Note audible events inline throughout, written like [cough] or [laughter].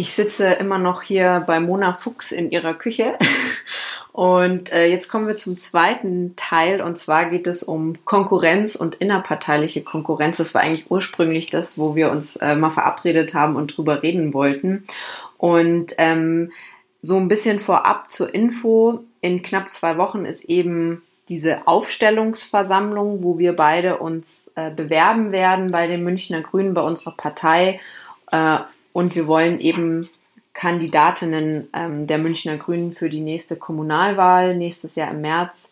Ich sitze immer noch hier bei Mona Fuchs in ihrer Küche. [laughs] Und äh, jetzt kommen wir zum zweiten Teil und zwar geht es um Konkurrenz und innerparteiliche Konkurrenz. Das war eigentlich ursprünglich das, wo wir uns äh, mal verabredet haben und drüber reden wollten. Und ähm, so ein bisschen vorab zur Info. In knapp zwei Wochen ist eben diese Aufstellungsversammlung, wo wir beide uns äh, bewerben werden bei den Münchner Grünen, bei unserer Partei. Und wir wollen eben Kandidatinnen ähm, der Münchner Grünen für die nächste Kommunalwahl nächstes Jahr im März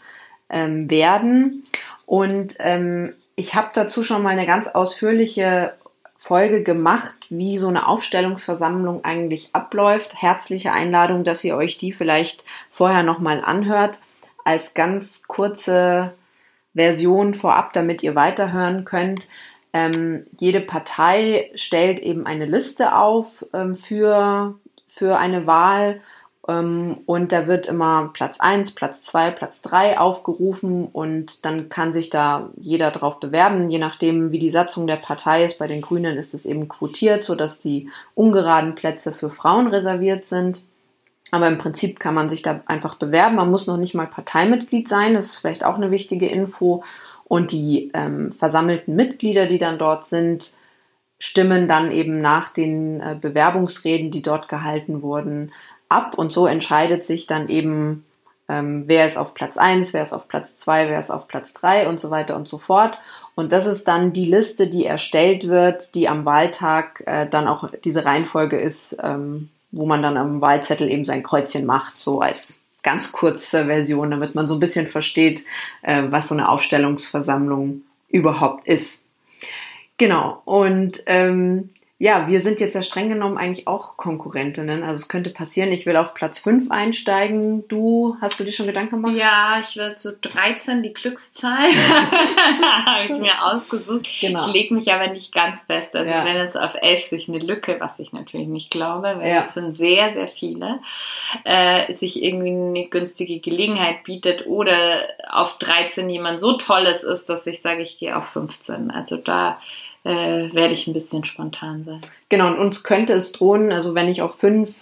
ähm, werden. Und ähm, ich habe dazu schon mal eine ganz ausführliche Folge gemacht, wie so eine Aufstellungsversammlung eigentlich abläuft. Herzliche Einladung, dass ihr euch die vielleicht vorher nochmal anhört, als ganz kurze Version vorab, damit ihr weiterhören könnt. Ähm, jede Partei stellt eben eine Liste auf ähm, für, für eine Wahl ähm, und da wird immer Platz 1, Platz 2, Platz 3 aufgerufen und dann kann sich da jeder drauf bewerben, je nachdem wie die Satzung der Partei ist. Bei den Grünen ist es eben quotiert, sodass die ungeraden Plätze für Frauen reserviert sind. Aber im Prinzip kann man sich da einfach bewerben. Man muss noch nicht mal Parteimitglied sein. Das ist vielleicht auch eine wichtige Info. Und die ähm, versammelten Mitglieder, die dann dort sind, stimmen dann eben nach den äh, Bewerbungsreden, die dort gehalten wurden, ab. Und so entscheidet sich dann eben, ähm, wer ist auf Platz 1, wer ist auf Platz 2, wer ist auf Platz 3 und so weiter und so fort. Und das ist dann die Liste, die erstellt wird, die am Wahltag äh, dann auch diese Reihenfolge ist, ähm, wo man dann am Wahlzettel eben sein Kreuzchen macht, so als ganz kurze Version, damit man so ein bisschen versteht, äh, was so eine Aufstellungsversammlung überhaupt ist. Genau. Und ähm, ja, wir sind jetzt ja streng genommen eigentlich auch Konkurrentinnen. Also es könnte passieren, ich will auf Platz 5 einsteigen. Du, hast du dir schon Gedanken gemacht? Ja, ich will zu 13, die Glückszahl. [laughs] Habe ich mir ausgesucht. Genau. Ich lege mich aber nicht ganz fest. Also ja. wenn es auf 11 sich eine Lücke, was ich natürlich nicht glaube, weil ja. es sind sehr, sehr viele, äh, sich irgendwie eine günstige Gelegenheit bietet oder auf 13 jemand so tolles ist, dass ich sage, ich gehe auf 15. Also da äh, werde ich ein bisschen spontan sein. Genau, und uns könnte es drohen, also wenn ich auf fünf,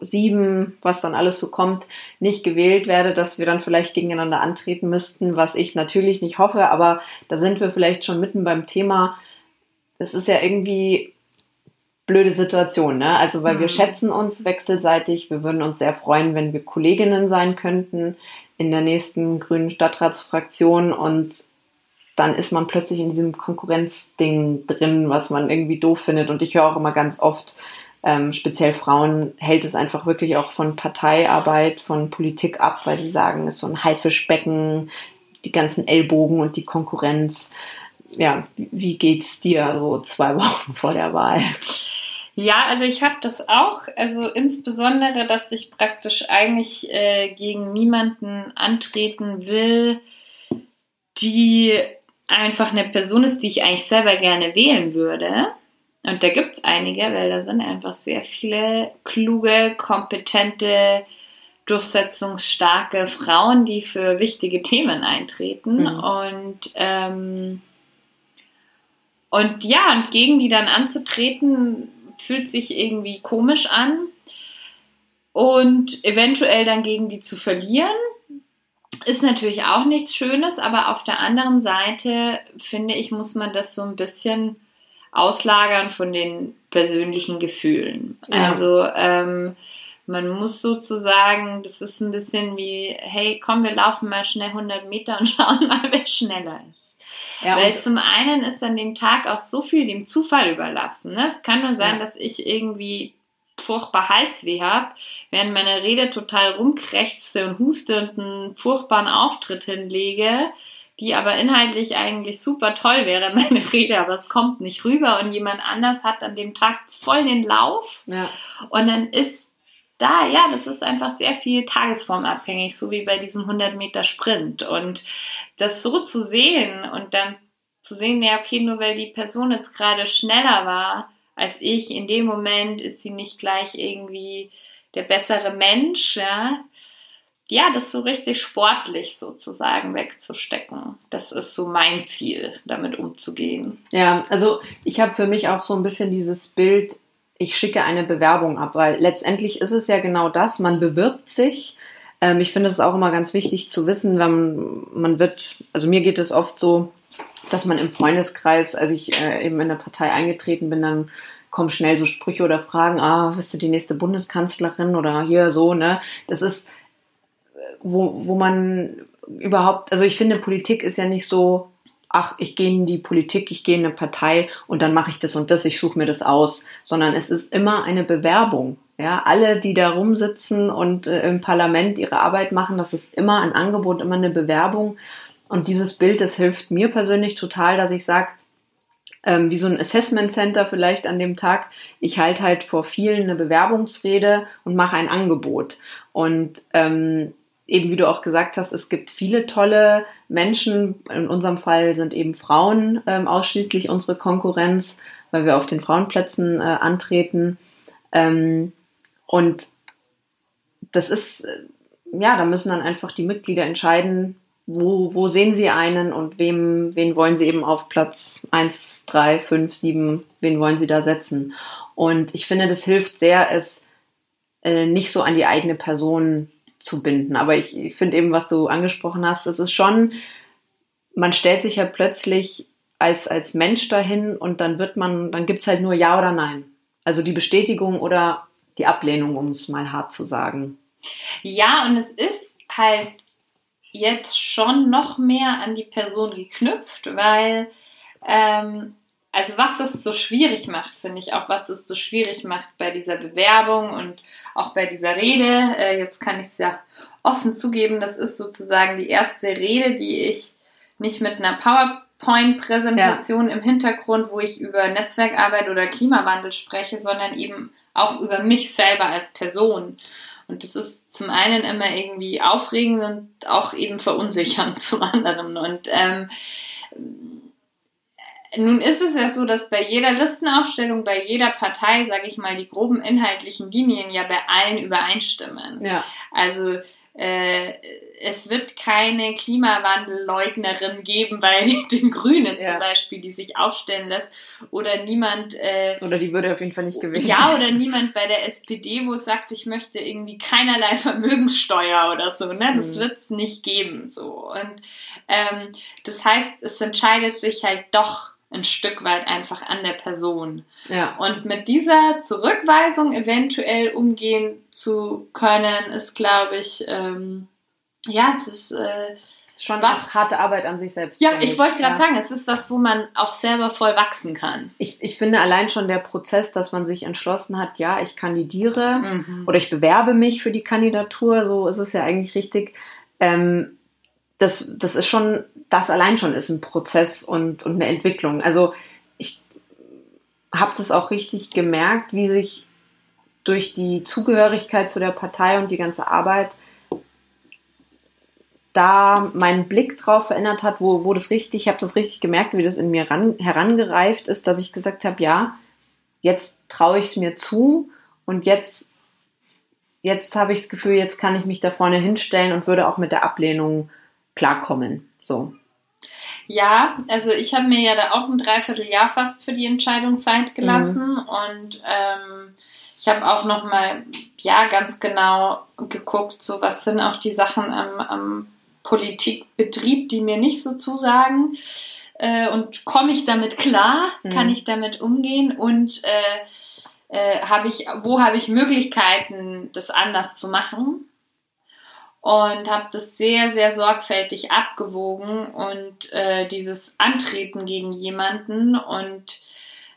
sieben, was dann alles so kommt, nicht gewählt werde, dass wir dann vielleicht gegeneinander antreten müssten, was ich natürlich nicht hoffe, aber da sind wir vielleicht schon mitten beim Thema. Das ist ja irgendwie blöde Situation, ne? Also weil mhm. wir schätzen uns wechselseitig, wir würden uns sehr freuen, wenn wir Kolleginnen sein könnten in der nächsten grünen Stadtratsfraktion und dann ist man plötzlich in diesem Konkurrenzding drin, was man irgendwie doof findet. Und ich höre auch immer ganz oft, ähm, speziell Frauen hält es einfach wirklich auch von Parteiarbeit, von Politik ab, weil sie sagen, es ist so ein Haifischbecken, die ganzen Ellbogen und die Konkurrenz. Ja, wie geht's dir so zwei [laughs] Wochen vor der Wahl? Ja, also ich habe das auch. Also insbesondere, dass ich praktisch eigentlich äh, gegen niemanden antreten will, die einfach eine Person ist, die ich eigentlich selber gerne wählen würde. Und da gibt es einige, weil da sind einfach sehr viele kluge, kompetente durchsetzungsstarke Frauen, die für wichtige Themen eintreten. Mhm. Und, ähm, und ja, und gegen die dann anzutreten, fühlt sich irgendwie komisch an. Und eventuell dann gegen die zu verlieren, ist natürlich auch nichts Schönes, aber auf der anderen Seite finde ich, muss man das so ein bisschen auslagern von den persönlichen Gefühlen. Ja. Also ähm, man muss sozusagen, das ist ein bisschen wie, hey, komm, wir laufen mal schnell 100 Meter und [laughs] schauen mal, wer schneller ist. Ja, Weil zum einen ist an dem Tag auch so viel dem Zufall überlassen. Ne? Es kann nur sein, ja. dass ich irgendwie furchtbar Halsweh habe, während meine Rede total rumkrächzte und huste und einen furchtbaren Auftritt hinlege, die aber inhaltlich eigentlich super toll wäre, [laughs] meine Rede, aber es kommt nicht rüber und jemand anders hat an dem Tag voll den Lauf ja. und dann ist da, ja, das ist einfach sehr viel tagesformabhängig, so wie bei diesem 100 Meter Sprint und das so zu sehen und dann zu sehen, ja, okay, nur weil die Person jetzt gerade schneller war, als ich. In dem Moment ist sie nicht gleich irgendwie der bessere Mensch, ja. Ja, das so richtig sportlich sozusagen wegzustecken. Das ist so mein Ziel, damit umzugehen. Ja, also ich habe für mich auch so ein bisschen dieses Bild, ich schicke eine Bewerbung ab, weil letztendlich ist es ja genau das, man bewirbt sich. Ähm, ich finde es auch immer ganz wichtig zu wissen, wenn man wird, also mir geht es oft so, dass man im Freundeskreis, als ich äh, eben in der Partei eingetreten bin, dann kommen schnell so Sprüche oder Fragen, ah, bist du die nächste Bundeskanzlerin oder hier so, ne? Das ist, wo, wo man überhaupt, also ich finde, Politik ist ja nicht so, ach, ich gehe in die Politik, ich gehe in eine Partei und dann mache ich das und das, ich suche mir das aus, sondern es ist immer eine Bewerbung. Ja, alle, die da rumsitzen und äh, im Parlament ihre Arbeit machen, das ist immer ein Angebot, immer eine Bewerbung. Und dieses Bild, das hilft mir persönlich total, dass ich sage, ähm, wie so ein Assessment Center vielleicht an dem Tag, ich halte halt vor vielen eine Bewerbungsrede und mache ein Angebot. Und ähm, eben wie du auch gesagt hast, es gibt viele tolle Menschen. In unserem Fall sind eben Frauen ähm, ausschließlich unsere Konkurrenz, weil wir auf den Frauenplätzen äh, antreten. Ähm, und das ist, äh, ja, da müssen dann einfach die Mitglieder entscheiden, wo, wo sehen Sie einen und wem, wen wollen Sie eben auf Platz 1, 3, 5, 7, wen wollen Sie da setzen? Und ich finde, das hilft sehr, es äh, nicht so an die eigene Person zu binden. Aber ich, finde eben, was du angesprochen hast, das ist schon, man stellt sich ja plötzlich als, als Mensch dahin und dann wird man, dann gibt es halt nur Ja oder Nein. Also die Bestätigung oder die Ablehnung, um es mal hart zu sagen. Ja, und es ist halt jetzt schon noch mehr an die Person geknüpft, weil ähm, also was es so schwierig macht, finde ich auch, was es so schwierig macht bei dieser Bewerbung und auch bei dieser Rede. Äh, jetzt kann ich es ja offen zugeben, das ist sozusagen die erste Rede, die ich nicht mit einer PowerPoint-Präsentation ja. im Hintergrund, wo ich über Netzwerkarbeit oder Klimawandel spreche, sondern eben auch über mich selber als Person. Und das ist zum einen immer irgendwie aufregend und auch eben verunsichernd [laughs] zum anderen. Und ähm, nun ist es ja so, dass bei jeder Listenaufstellung, bei jeder Partei, sage ich mal, die groben inhaltlichen Linien ja bei allen übereinstimmen. Ja. Also äh, es wird keine Klimawandelleugnerin geben bei [laughs] den Grünen ja. zum Beispiel, die sich aufstellen lässt. Oder niemand. Äh, oder die würde auf jeden Fall nicht gewinnen. Ja, oder [laughs] niemand bei der SPD, wo es sagt, ich möchte irgendwie keinerlei Vermögenssteuer oder so. Ne? Das mhm. wird es nicht geben. So. Und ähm, das heißt, es entscheidet sich halt doch ein Stück weit einfach an der Person. Ja. Und mit dieser Zurückweisung eventuell umgehen zu können, ist, glaube ich, ähm, ja, es ist äh, schon was harte Arbeit an sich selbst. Ja, ich wollte gerade ja. sagen, es ist was, wo man auch selber voll wachsen kann. Ich, ich finde allein schon der Prozess, dass man sich entschlossen hat, ja, ich kandidiere mhm. oder ich bewerbe mich für die Kandidatur, so ist es ja eigentlich richtig. Ähm, das, das ist schon, das allein schon ist ein Prozess und, und eine Entwicklung. Also ich habe das auch richtig gemerkt, wie sich durch die Zugehörigkeit zu der Partei und die ganze Arbeit da mein Blick drauf verändert hat, wo, wo das richtig, ich habe das richtig gemerkt, wie das in mir ran, herangereift ist, dass ich gesagt habe, ja, jetzt traue ich es mir zu und jetzt jetzt habe ich das Gefühl, jetzt kann ich mich da vorne hinstellen und würde auch mit der Ablehnung klarkommen. So. Ja, also ich habe mir ja da auch ein Dreivierteljahr fast für die Entscheidung Zeit gelassen mhm. und ähm, ich habe auch noch mal ja ganz genau geguckt, so was sind auch die Sachen am, am Politikbetrieb, die mir nicht so zusagen äh, und komme ich damit klar, mhm. kann ich damit umgehen und äh, äh, habe ich, wo habe ich Möglichkeiten, das anders zu machen? Und habe das sehr, sehr sorgfältig abgewogen und äh, dieses Antreten gegen jemanden und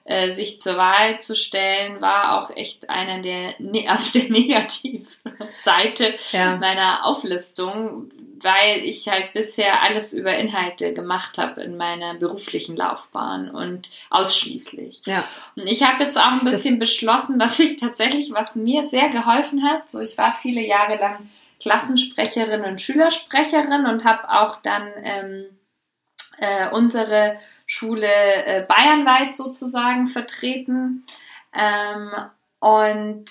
äh, sich zur Wahl zu stellen, war auch echt einer der ne, [laughs] auf der Negativseite ja. meiner Auflistung, weil ich halt bisher alles über Inhalte gemacht habe in meiner beruflichen Laufbahn und ausschließlich. Ja. Und ich habe jetzt auch ein bisschen das beschlossen, was ich tatsächlich, was mir sehr geholfen hat. So, ich war viele Jahre lang Klassensprecherin und Schülersprecherin und habe auch dann ähm, äh, unsere Schule äh, bayernweit sozusagen vertreten. Ähm, und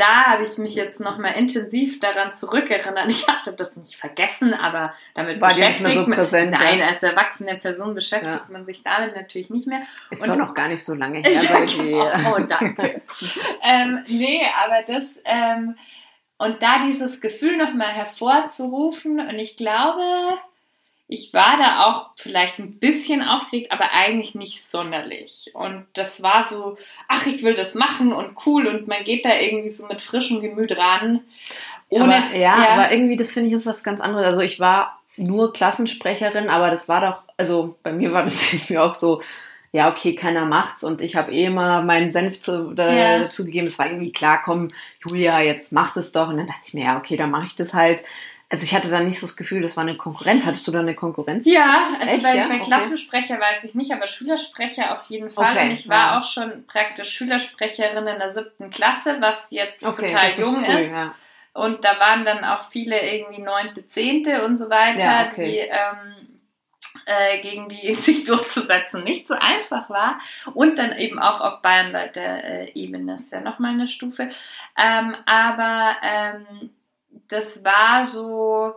da habe ich mich jetzt nochmal intensiv daran zurückerinnert. Ich hatte das nicht vergessen, aber damit War beschäftigt so präsent, Nein, ja. als erwachsene Person beschäftigt ja. man sich damit natürlich nicht mehr. Ist doch noch gar nicht so lange [laughs] her dir. Oh, oh, danke. [laughs] ähm, nee, aber das ähm, und da dieses Gefühl nochmal hervorzurufen und ich glaube, ich war da auch vielleicht ein bisschen aufgeregt, aber eigentlich nicht sonderlich. Und das war so, ach, ich will das machen und cool und man geht da irgendwie so mit frischem Gemüt ran. Ohne, aber, ja, ja, aber irgendwie, das finde ich ist was ganz anderes. Also ich war nur Klassensprecherin, aber das war doch, also bei mir war das [laughs] irgendwie auch so, ja, okay, keiner macht's und ich habe eh immer meinen Senf zu, da, ja. dazu gegeben. Es war irgendwie klar, komm, Julia, jetzt mach das doch. Und dann dachte ich mir, ja, okay, dann mache ich das halt. Also ich hatte da nicht so das Gefühl, das war eine Konkurrenz. Hattest du da eine Konkurrenz? Ja, also Echt, bei, ja? bei okay. Klassensprecher weiß ich nicht, aber Schülersprecher auf jeden Fall. Okay, und ich war ja. auch schon praktisch Schülersprecherin in der siebten Klasse, was jetzt okay, total jung ist. Früh, ist. Ja. Und da waren dann auch viele irgendwie neunte, zehnte und so weiter, die ähm, äh, gegen die [laughs] sich durchzusetzen nicht so einfach war. Und dann eben auch auf bayernweiter äh, Ebene ist ja nochmal eine Stufe. Ähm, aber ähm, das war so,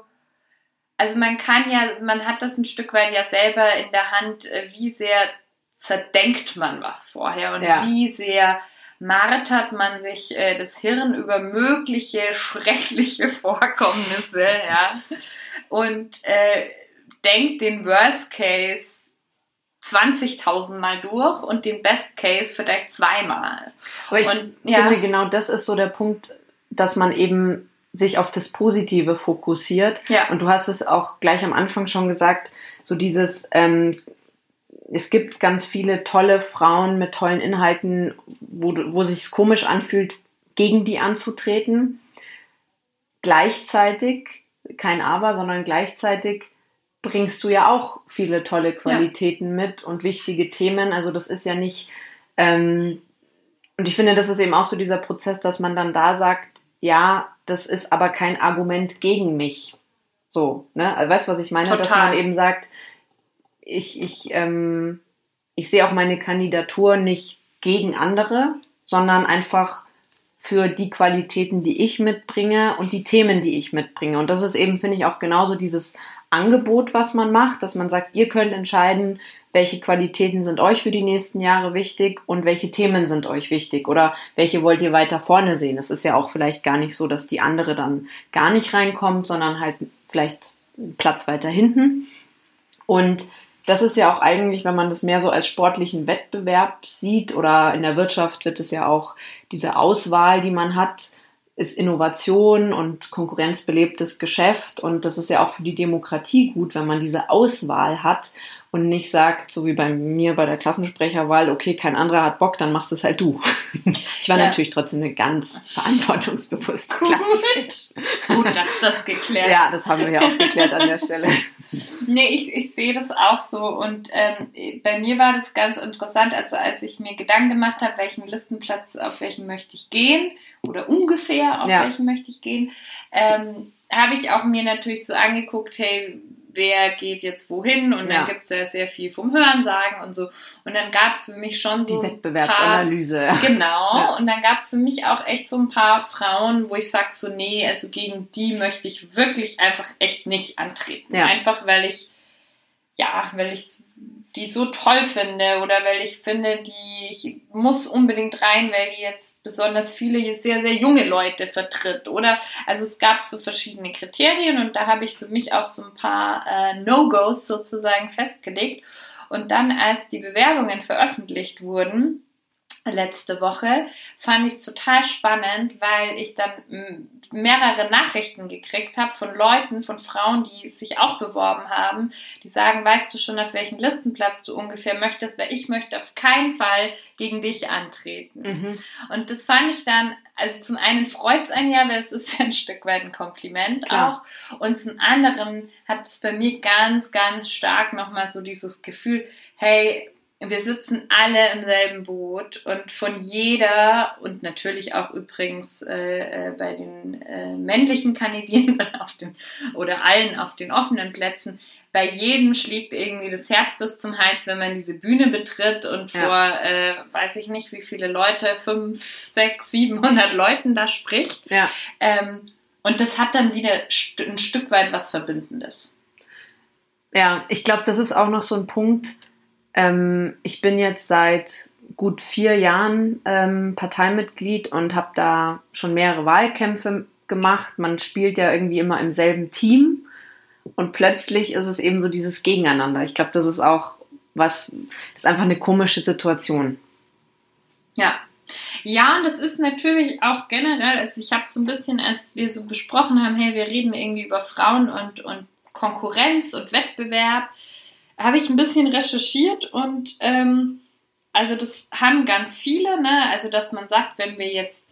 also man kann ja, man hat das ein Stück weit ja selber in der Hand, äh, wie sehr zerdenkt man was vorher und ja. wie sehr martert man sich äh, das Hirn über mögliche schreckliche [laughs] Vorkommnisse, ja, und äh, denkt den Worst Case 20.000 Mal durch und den Best Case vielleicht zweimal. Aber ich und, ja, finde, genau das ist so der Punkt, dass man eben sich auf das Positive fokussiert. Ja. Und du hast es auch gleich am Anfang schon gesagt, so dieses, ähm, es gibt ganz viele tolle Frauen mit tollen Inhalten, wo, wo sich komisch anfühlt, gegen die anzutreten. Gleichzeitig, kein Aber, sondern gleichzeitig bringst du ja auch viele tolle Qualitäten ja. mit und wichtige Themen. Also das ist ja nicht, ähm, und ich finde, das ist eben auch so dieser Prozess, dass man dann da sagt, ja, das ist aber kein Argument gegen mich. So, ne? Also, weißt du, was ich meine? Total. Dass man eben sagt, ich, ich, ähm, ich sehe auch meine Kandidatur nicht gegen andere, sondern einfach für die Qualitäten, die ich mitbringe und die Themen, die ich mitbringe. Und das ist eben, finde ich, auch genauso dieses Angebot, was man macht, dass man sagt, ihr könnt entscheiden, welche Qualitäten sind euch für die nächsten Jahre wichtig und welche Themen sind euch wichtig oder welche wollt ihr weiter vorne sehen. Es ist ja auch vielleicht gar nicht so, dass die andere dann gar nicht reinkommt, sondern halt vielleicht Platz weiter hinten. Und das ist ja auch eigentlich, wenn man das mehr so als sportlichen Wettbewerb sieht oder in der Wirtschaft wird es ja auch diese Auswahl, die man hat, ist Innovation und konkurrenzbelebtes Geschäft. Und das ist ja auch für die Demokratie gut, wenn man diese Auswahl hat und nicht sagt, so wie bei mir bei der Klassensprecherwahl, okay, kein anderer hat Bock, dann machst es halt du. [laughs] Ich war ja. natürlich trotzdem eine ganz verantwortungsbewusste Gut. Gut, dass das geklärt Ja, das haben wir ja auch geklärt an der Stelle. [laughs] Nee, ich, ich sehe das auch so und ähm, bei mir war das ganz interessant, also als ich mir Gedanken gemacht habe, welchen Listenplatz, auf welchen möchte ich gehen oder ungefähr auf ja. welchen möchte ich gehen, ähm, habe ich auch mir natürlich so angeguckt, hey, wer geht jetzt wohin und ja. dann es ja sehr viel vom Hörensagen und so. Und dann gab es für mich schon so. Die Wettbewerbsanalyse. Paar, genau. [laughs] Ja. Und dann gab es für mich auch echt so ein paar Frauen, wo ich sage so, nee, also gegen die möchte ich wirklich einfach echt nicht antreten. Ja. Einfach weil ich, ja, weil ich die so toll finde oder weil ich finde, die ich muss unbedingt rein, weil die jetzt besonders viele sehr, sehr junge Leute vertritt. Oder also es gab so verschiedene Kriterien und da habe ich für mich auch so ein paar äh, No-Gos sozusagen festgelegt. Und dann, als die Bewerbungen veröffentlicht wurden, letzte Woche, fand ich es total spannend, weil ich dann mehrere Nachrichten gekriegt habe von Leuten, von Frauen, die sich auch beworben haben, die sagen, weißt du schon, auf welchen Listenplatz du ungefähr möchtest, weil ich möchte auf keinen Fall gegen dich antreten. Mhm. Und das fand ich dann, also zum einen freut es einen ja, weil es ist [laughs] ein Stück weit ein Kompliment Klar. auch. Und zum anderen hat es bei mir ganz, ganz stark nochmal so dieses Gefühl, hey, wir sitzen alle im selben Boot und von jeder und natürlich auch übrigens äh, äh, bei den äh, männlichen Kandidierenden [laughs] auf den, oder allen auf den offenen Plätzen, bei jedem schlägt irgendwie das Herz bis zum Hals, wenn man diese Bühne betritt und ja. vor, äh, weiß ich nicht, wie viele Leute, fünf, sechs, siebenhundert Leuten da spricht. Ja. Ähm, und das hat dann wieder ein Stück weit was Verbindendes. Ja, ich glaube, das ist auch noch so ein Punkt, ähm, ich bin jetzt seit gut vier Jahren ähm, Parteimitglied und habe da schon mehrere Wahlkämpfe gemacht. Man spielt ja irgendwie immer im selben Team und plötzlich ist es eben so dieses Gegeneinander. Ich glaube, das ist auch was, das ist einfach eine komische Situation. Ja. Ja, und das ist natürlich auch generell, also ich habe so ein bisschen, als wir so besprochen haben, hey, wir reden irgendwie über Frauen und, und Konkurrenz und Wettbewerb habe ich ein bisschen recherchiert und ähm, also das haben ganz viele, ne? Also dass man sagt, wenn wir jetzt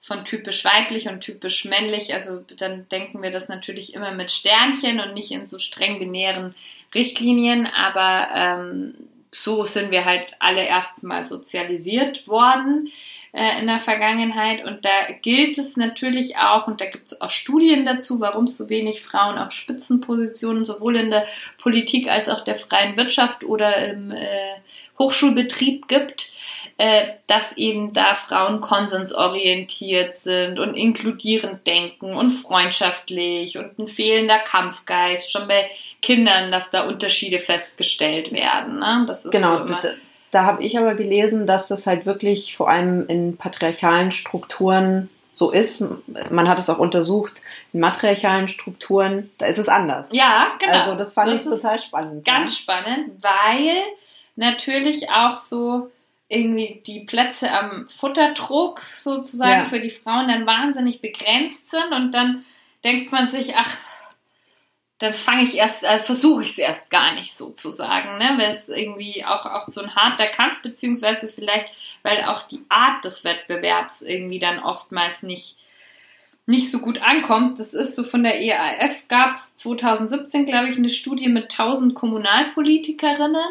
von typisch weiblich und typisch männlich, also dann denken wir das natürlich immer mit Sternchen und nicht in so streng binären Richtlinien, aber ähm, so sind wir halt alle erstmal sozialisiert worden äh, in der Vergangenheit. Und da gilt es natürlich auch, und da gibt es auch Studien dazu, warum es so wenig Frauen auf Spitzenpositionen sowohl in der Politik als auch der freien Wirtschaft oder im äh, Hochschulbetrieb gibt äh, dass eben da Frauen konsensorientiert sind und inkludierend denken und freundschaftlich und ein fehlender Kampfgeist, schon bei Kindern, dass da Unterschiede festgestellt werden. Ne? Das ist genau, so da, da habe ich aber gelesen, dass das halt wirklich vor allem in patriarchalen Strukturen so ist. Man hat es auch untersucht in matriarchalen Strukturen, da ist es anders. Ja, genau. Also das fand das ich total spannend. Ganz ja. spannend, weil natürlich auch so irgendwie die Plätze am Futterdruck sozusagen ja. für die Frauen dann wahnsinnig begrenzt sind und dann denkt man sich, ach, dann fange ich erst, äh, versuche ich es erst gar nicht sozusagen, ne? Weil es irgendwie auch, auch so ein harter Kampf, beziehungsweise vielleicht, weil auch die Art des Wettbewerbs irgendwie dann oftmals nicht, nicht so gut ankommt. Das ist so von der EAF gab es 2017, glaube ich, eine Studie mit 1000 Kommunalpolitikerinnen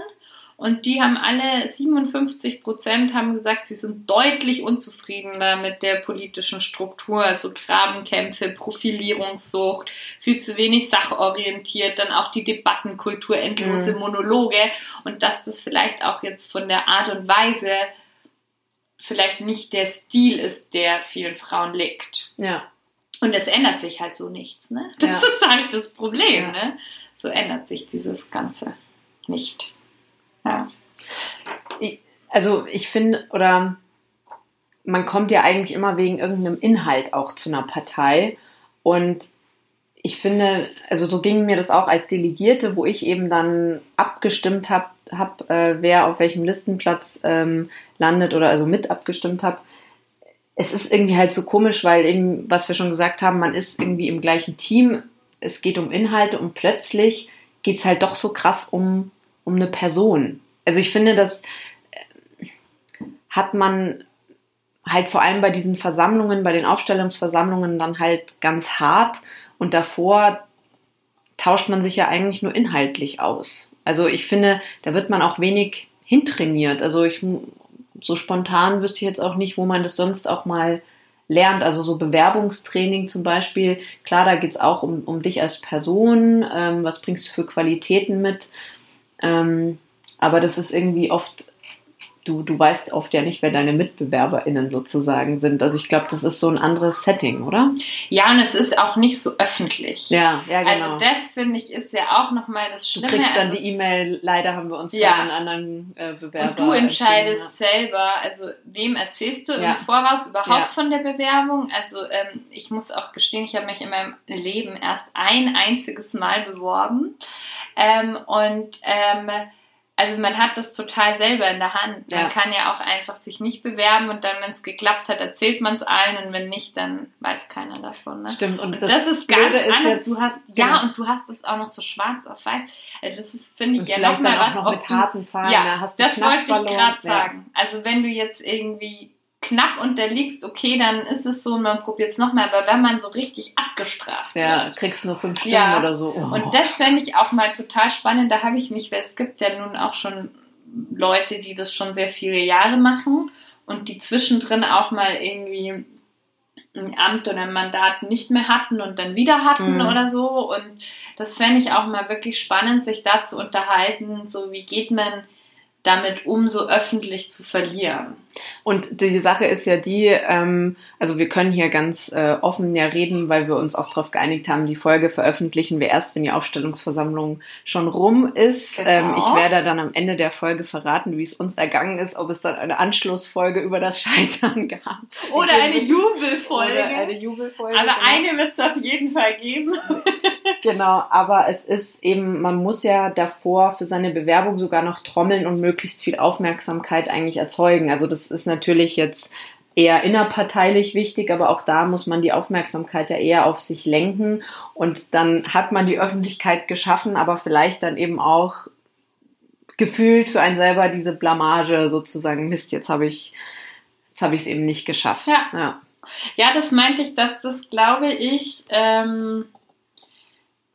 und die haben alle, 57 Prozent haben gesagt, sie sind deutlich unzufriedener mit der politischen Struktur, also Grabenkämpfe, Profilierungssucht, viel zu wenig sachorientiert, dann auch die Debattenkultur, endlose mhm. Monologe und dass das vielleicht auch jetzt von der Art und Weise vielleicht nicht der Stil ist, der vielen Frauen liegt. Ja. Und es ändert sich halt so nichts, ne? Das ja. ist halt das Problem, ja. ne? So ändert sich dieses Ganze nicht. Ja. also ich finde, oder man kommt ja eigentlich immer wegen irgendeinem Inhalt auch zu einer Partei. Und ich finde, also so ging mir das auch als Delegierte, wo ich eben dann abgestimmt habe, hab, äh, wer auf welchem Listenplatz ähm, landet oder also mit abgestimmt habe. Es ist irgendwie halt so komisch, weil eben, was wir schon gesagt haben, man ist irgendwie im gleichen Team, es geht um Inhalte und plötzlich geht es halt doch so krass um um eine Person. Also ich finde, das äh, hat man halt vor allem bei diesen Versammlungen, bei den Aufstellungsversammlungen dann halt ganz hart und davor tauscht man sich ja eigentlich nur inhaltlich aus. Also ich finde, da wird man auch wenig hintrainiert. Also ich so spontan wüsste ich jetzt auch nicht, wo man das sonst auch mal lernt. Also so Bewerbungstraining zum Beispiel. Klar, da geht's auch um, um dich als Person. Ähm, was bringst du für Qualitäten mit? Ähm, aber das ist irgendwie oft du, du weißt oft ja nicht, wer deine MitbewerberInnen sozusagen sind. Also ich glaube, das ist so ein anderes Setting, oder? Ja, und es ist auch nicht so öffentlich. Ja, ja, genau. Also das, finde ich, ist ja auch nochmal das Schlimme. Du kriegst dann also, die E-Mail, leider haben wir uns ja. von einen anderen äh, Bewerber Und du entscheidest ja. selber, also wem erzählst du ja. im Voraus überhaupt von der Bewerbung? Also ähm, ich muss auch gestehen, ich habe mich in meinem Leben erst ein einziges Mal beworben. Ähm, und ähm, also man hat das total selber in der Hand. Man ja. kann ja auch einfach sich nicht bewerben und dann, wenn es geklappt hat, erzählt man es allen und wenn nicht, dann weiß keiner davon. Ne? Stimmt. Und, und das, das, ist ganz ist anders. du hast genau. ja und du hast es auch noch so schwarz auf weiß. Also das ist finde ich und ja noch mal was. Noch mit harten Zahlen. Ja, hast du das wollte ich gerade sagen. Also wenn du jetzt irgendwie knapp unterliegst, okay, dann ist es so und man probiert es nochmal. Aber wenn man so richtig abgestraft ja, wird. kriegst du nur fünf Stunden ja. oder so. Oh. Und das fände ich auch mal total spannend. Da habe ich mich, weil es gibt ja nun auch schon Leute, die das schon sehr viele Jahre machen und die zwischendrin auch mal irgendwie ein Amt oder ein Mandat nicht mehr hatten und dann wieder hatten mhm. oder so. Und das fände ich auch mal wirklich spannend, sich da zu unterhalten. So, wie geht man damit um, so öffentlich zu verlieren? Und die Sache ist ja die, ähm, also wir können hier ganz äh, offen ja reden, weil wir uns auch darauf geeinigt haben, die Folge veröffentlichen wir erst, wenn die Aufstellungsversammlung schon rum ist. Genau. Ähm, ich werde dann am Ende der Folge verraten, wie es uns ergangen ist, ob es dann eine Anschlussfolge über das Scheitern [laughs] gab. Oder eine Jubelfolge. Oder eine Jubelfolge. Aber genau. eine wird es auf jeden Fall geben. [laughs] genau, aber es ist eben, man muss ja davor für seine Bewerbung sogar noch trommeln und möglichst viel Aufmerksamkeit eigentlich erzeugen. Also das ist natürlich jetzt eher innerparteilich wichtig, aber auch da muss man die Aufmerksamkeit ja eher auf sich lenken und dann hat man die Öffentlichkeit geschaffen, aber vielleicht dann eben auch gefühlt für einen selber diese Blamage sozusagen, Mist, jetzt habe ich jetzt habe ich es eben nicht geschafft. Ja. ja. Ja, das meinte ich, dass das, glaube ich, ähm,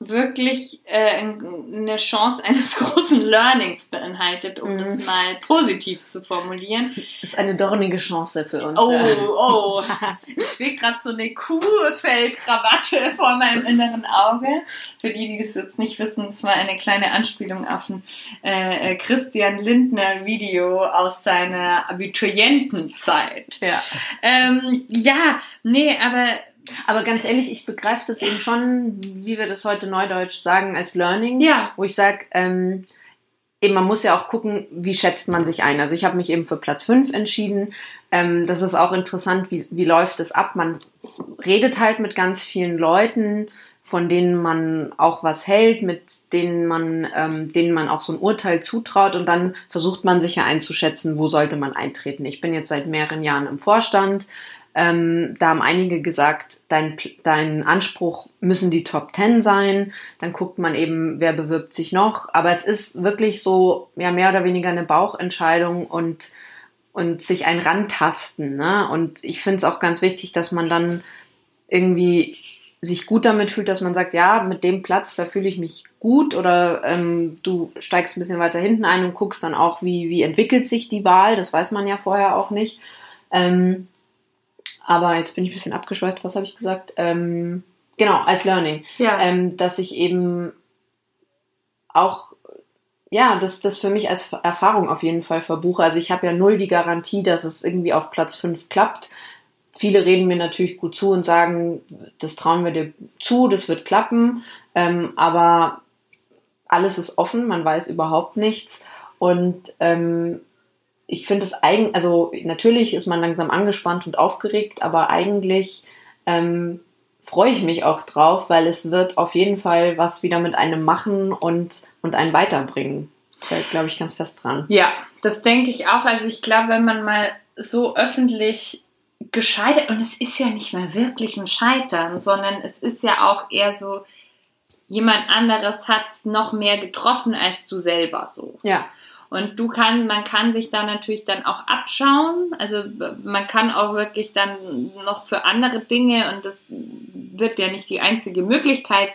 wirklich äh, eine Chance eines [laughs] großen Learnings beinhaltet, um mm. das mhm. mal positiv zu formulieren. Das ist eine dornige Chance für uns. Oh, oh. [laughs] Ich sehe gerade so eine Kuhfellkrawatte vor meinem inneren Auge. Für die, die das jetzt nicht wissen, das war eine kleine Anspielung auf ein äh, Christian Lindner Video aus seiner Abiturientenzeit. Ja. Ähm, ja, nee, aber aber ganz ehrlich, ich begreife das eben schon, wie wir das heute neudeutsch sagen, als Learning. Ja. Wo ich sage, ähm, eben man muss ja auch gucken, wie schätzt man sich ein. Also ich habe mich eben für Platz 5 entschieden. Ähm, das ist auch interessant, wie, wie läuft es ab. Man redet halt mit ganz vielen Leuten, von denen man auch was hält, mit denen man, ähm, denen man auch so ein Urteil zutraut und dann versucht man sich ja einzuschätzen, wo sollte man eintreten. Ich bin jetzt seit mehreren Jahren im Vorstand, ähm, da haben einige gesagt, dein, dein Anspruch müssen die Top Ten sein. Dann guckt man eben, wer bewirbt sich noch. Aber es ist wirklich so, ja, mehr oder weniger eine Bauchentscheidung und, und sich ein Rantasten. Ne? Und ich finde es auch ganz wichtig, dass man dann irgendwie sich gut damit fühlt, dass man sagt, ja, mit dem Platz, da fühle ich mich gut oder ähm, du steigst ein bisschen weiter hinten ein und guckst dann auch, wie, wie entwickelt sich die Wahl. Das weiß man ja vorher auch nicht. Ähm, aber jetzt bin ich ein bisschen abgeschweift. Was habe ich gesagt? Ähm, genau, als Learning. Ja. Ähm, dass ich eben auch, ja, das, das für mich als Erfahrung auf jeden Fall verbuche. Also ich habe ja null die Garantie, dass es irgendwie auf Platz 5 klappt. Viele reden mir natürlich gut zu und sagen, das trauen wir dir zu, das wird klappen. Ähm, aber alles ist offen, man weiß überhaupt nichts. Und ähm, ich finde es eigentlich, also natürlich ist man langsam angespannt und aufgeregt, aber eigentlich ähm, freue ich mich auch drauf, weil es wird auf jeden Fall was wieder mit einem machen und, und einen weiterbringen. Da glaube ich ganz fest dran. Ja, das denke ich auch. Also ich glaube, wenn man mal so öffentlich gescheitert, und es ist ja nicht mehr wirklich ein Scheitern, sondern es ist ja auch eher so, jemand anderes hat es noch mehr getroffen als du selber so. Ja. Und du kann, man kann sich da natürlich dann auch abschauen. Also man kann auch wirklich dann noch für andere Dinge und das wird ja nicht die einzige Möglichkeit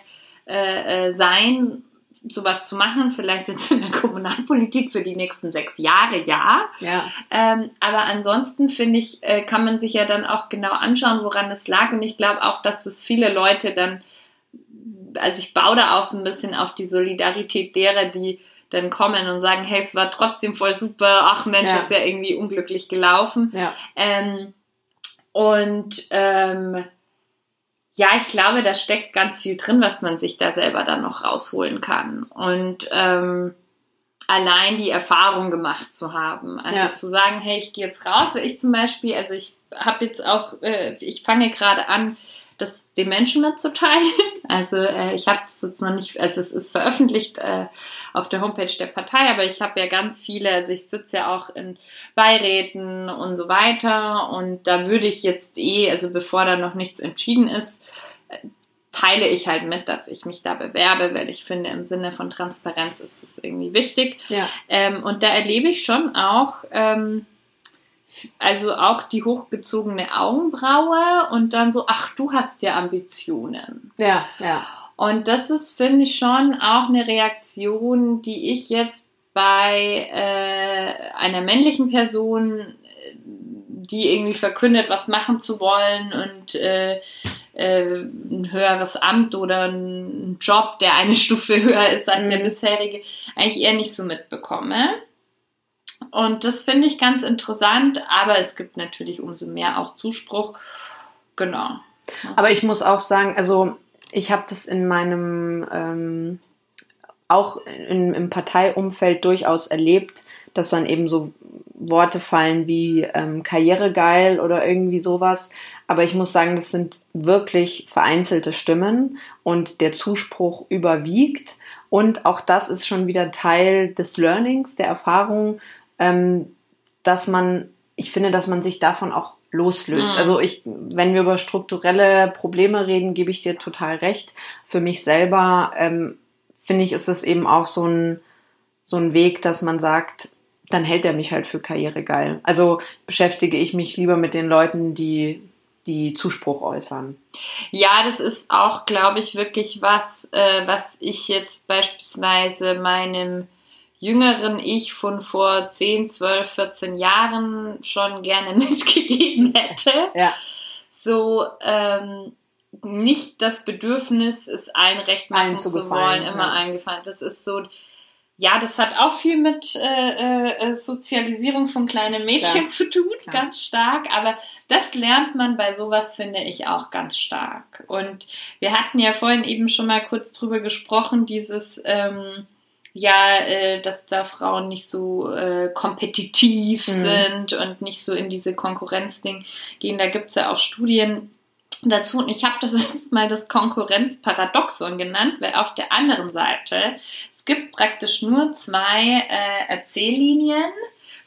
äh, äh, sein, sowas zu machen, vielleicht jetzt in der Kommunalpolitik für die nächsten sechs Jahre, ja. ja. Ähm, aber ansonsten finde ich, äh, kann man sich ja dann auch genau anschauen, woran es lag. Und ich glaube auch, dass das viele Leute dann, also ich baue da auch so ein bisschen auf die Solidarität derer, die dann kommen und sagen, hey, es war trotzdem voll super, ach Mensch, ja. ist ja irgendwie unglücklich gelaufen. Ja. Ähm, und ähm, ja, ich glaube, da steckt ganz viel drin, was man sich da selber dann noch rausholen kann. Und ähm, allein die Erfahrung gemacht zu haben. Also ja. zu sagen, hey, ich gehe jetzt raus, weil ich zum Beispiel, also ich habe jetzt auch, äh, ich fange gerade an, das den Menschen mitzuteilen. [laughs] Also äh, ich habe es jetzt noch nicht, also es ist veröffentlicht äh, auf der Homepage der Partei, aber ich habe ja ganz viele, also ich sitze ja auch in Beiräten und so weiter und da würde ich jetzt eh, also bevor da noch nichts entschieden ist, teile ich halt mit, dass ich mich da bewerbe, weil ich finde, im Sinne von Transparenz ist das irgendwie wichtig. Ja. Ähm, und da erlebe ich schon auch, ähm, also auch die hochgezogene Augenbraue und dann so, ach, du hast ja Ambitionen. Ja, ja. Und das ist, finde ich, schon auch eine Reaktion, die ich jetzt bei äh, einer männlichen Person, die irgendwie verkündet, was machen zu wollen und äh, äh, ein höheres Amt oder ein Job, der eine [laughs] Stufe höher ist als mhm. der bisherige, eigentlich eher nicht so mitbekomme. Und das finde ich ganz interessant, aber es gibt natürlich umso mehr auch Zuspruch. Genau. Aber ich muss auch sagen, also ich habe das in meinem, ähm, auch in, im Parteiumfeld durchaus erlebt, dass dann eben so Worte fallen wie ähm, karrieregeil oder irgendwie sowas. Aber ich muss sagen, das sind wirklich vereinzelte Stimmen und der Zuspruch überwiegt. Und auch das ist schon wieder Teil des Learnings, der Erfahrung, dass man, ich finde, dass man sich davon auch loslöst. Mhm. Also ich, wenn wir über strukturelle Probleme reden, gebe ich dir total recht. Für mich selber ähm, finde ich, ist es eben auch so ein, so ein Weg, dass man sagt, dann hält er mich halt für Karriere geil. Also beschäftige ich mich lieber mit den Leuten, die die Zuspruch äußern. Ja, das ist auch, glaube ich, wirklich was, äh, was ich jetzt beispielsweise meinem jüngeren Ich von vor 10, 12, 14 Jahren schon gerne [laughs] mitgegeben hätte. Ja. So, ähm, nicht das Bedürfnis, es allen recht machen allen zu, zu wollen, immer ja. eingefallen. Das ist so, ja, das hat auch viel mit äh, äh, Sozialisierung von kleinen Mädchen Klar. zu tun, Klar. ganz stark. Aber das lernt man bei sowas, finde ich, auch ganz stark. Und wir hatten ja vorhin eben schon mal kurz drüber gesprochen, dieses ähm, ja, äh, dass da Frauen nicht so äh, kompetitiv mhm. sind und nicht so in diese Konkurrenzding gehen. Da gibt's ja auch Studien dazu. Und ich habe das [laughs] jetzt mal das Konkurrenzparadoxon genannt, weil auf der anderen Seite es gibt praktisch nur zwei äh, Erzähllinien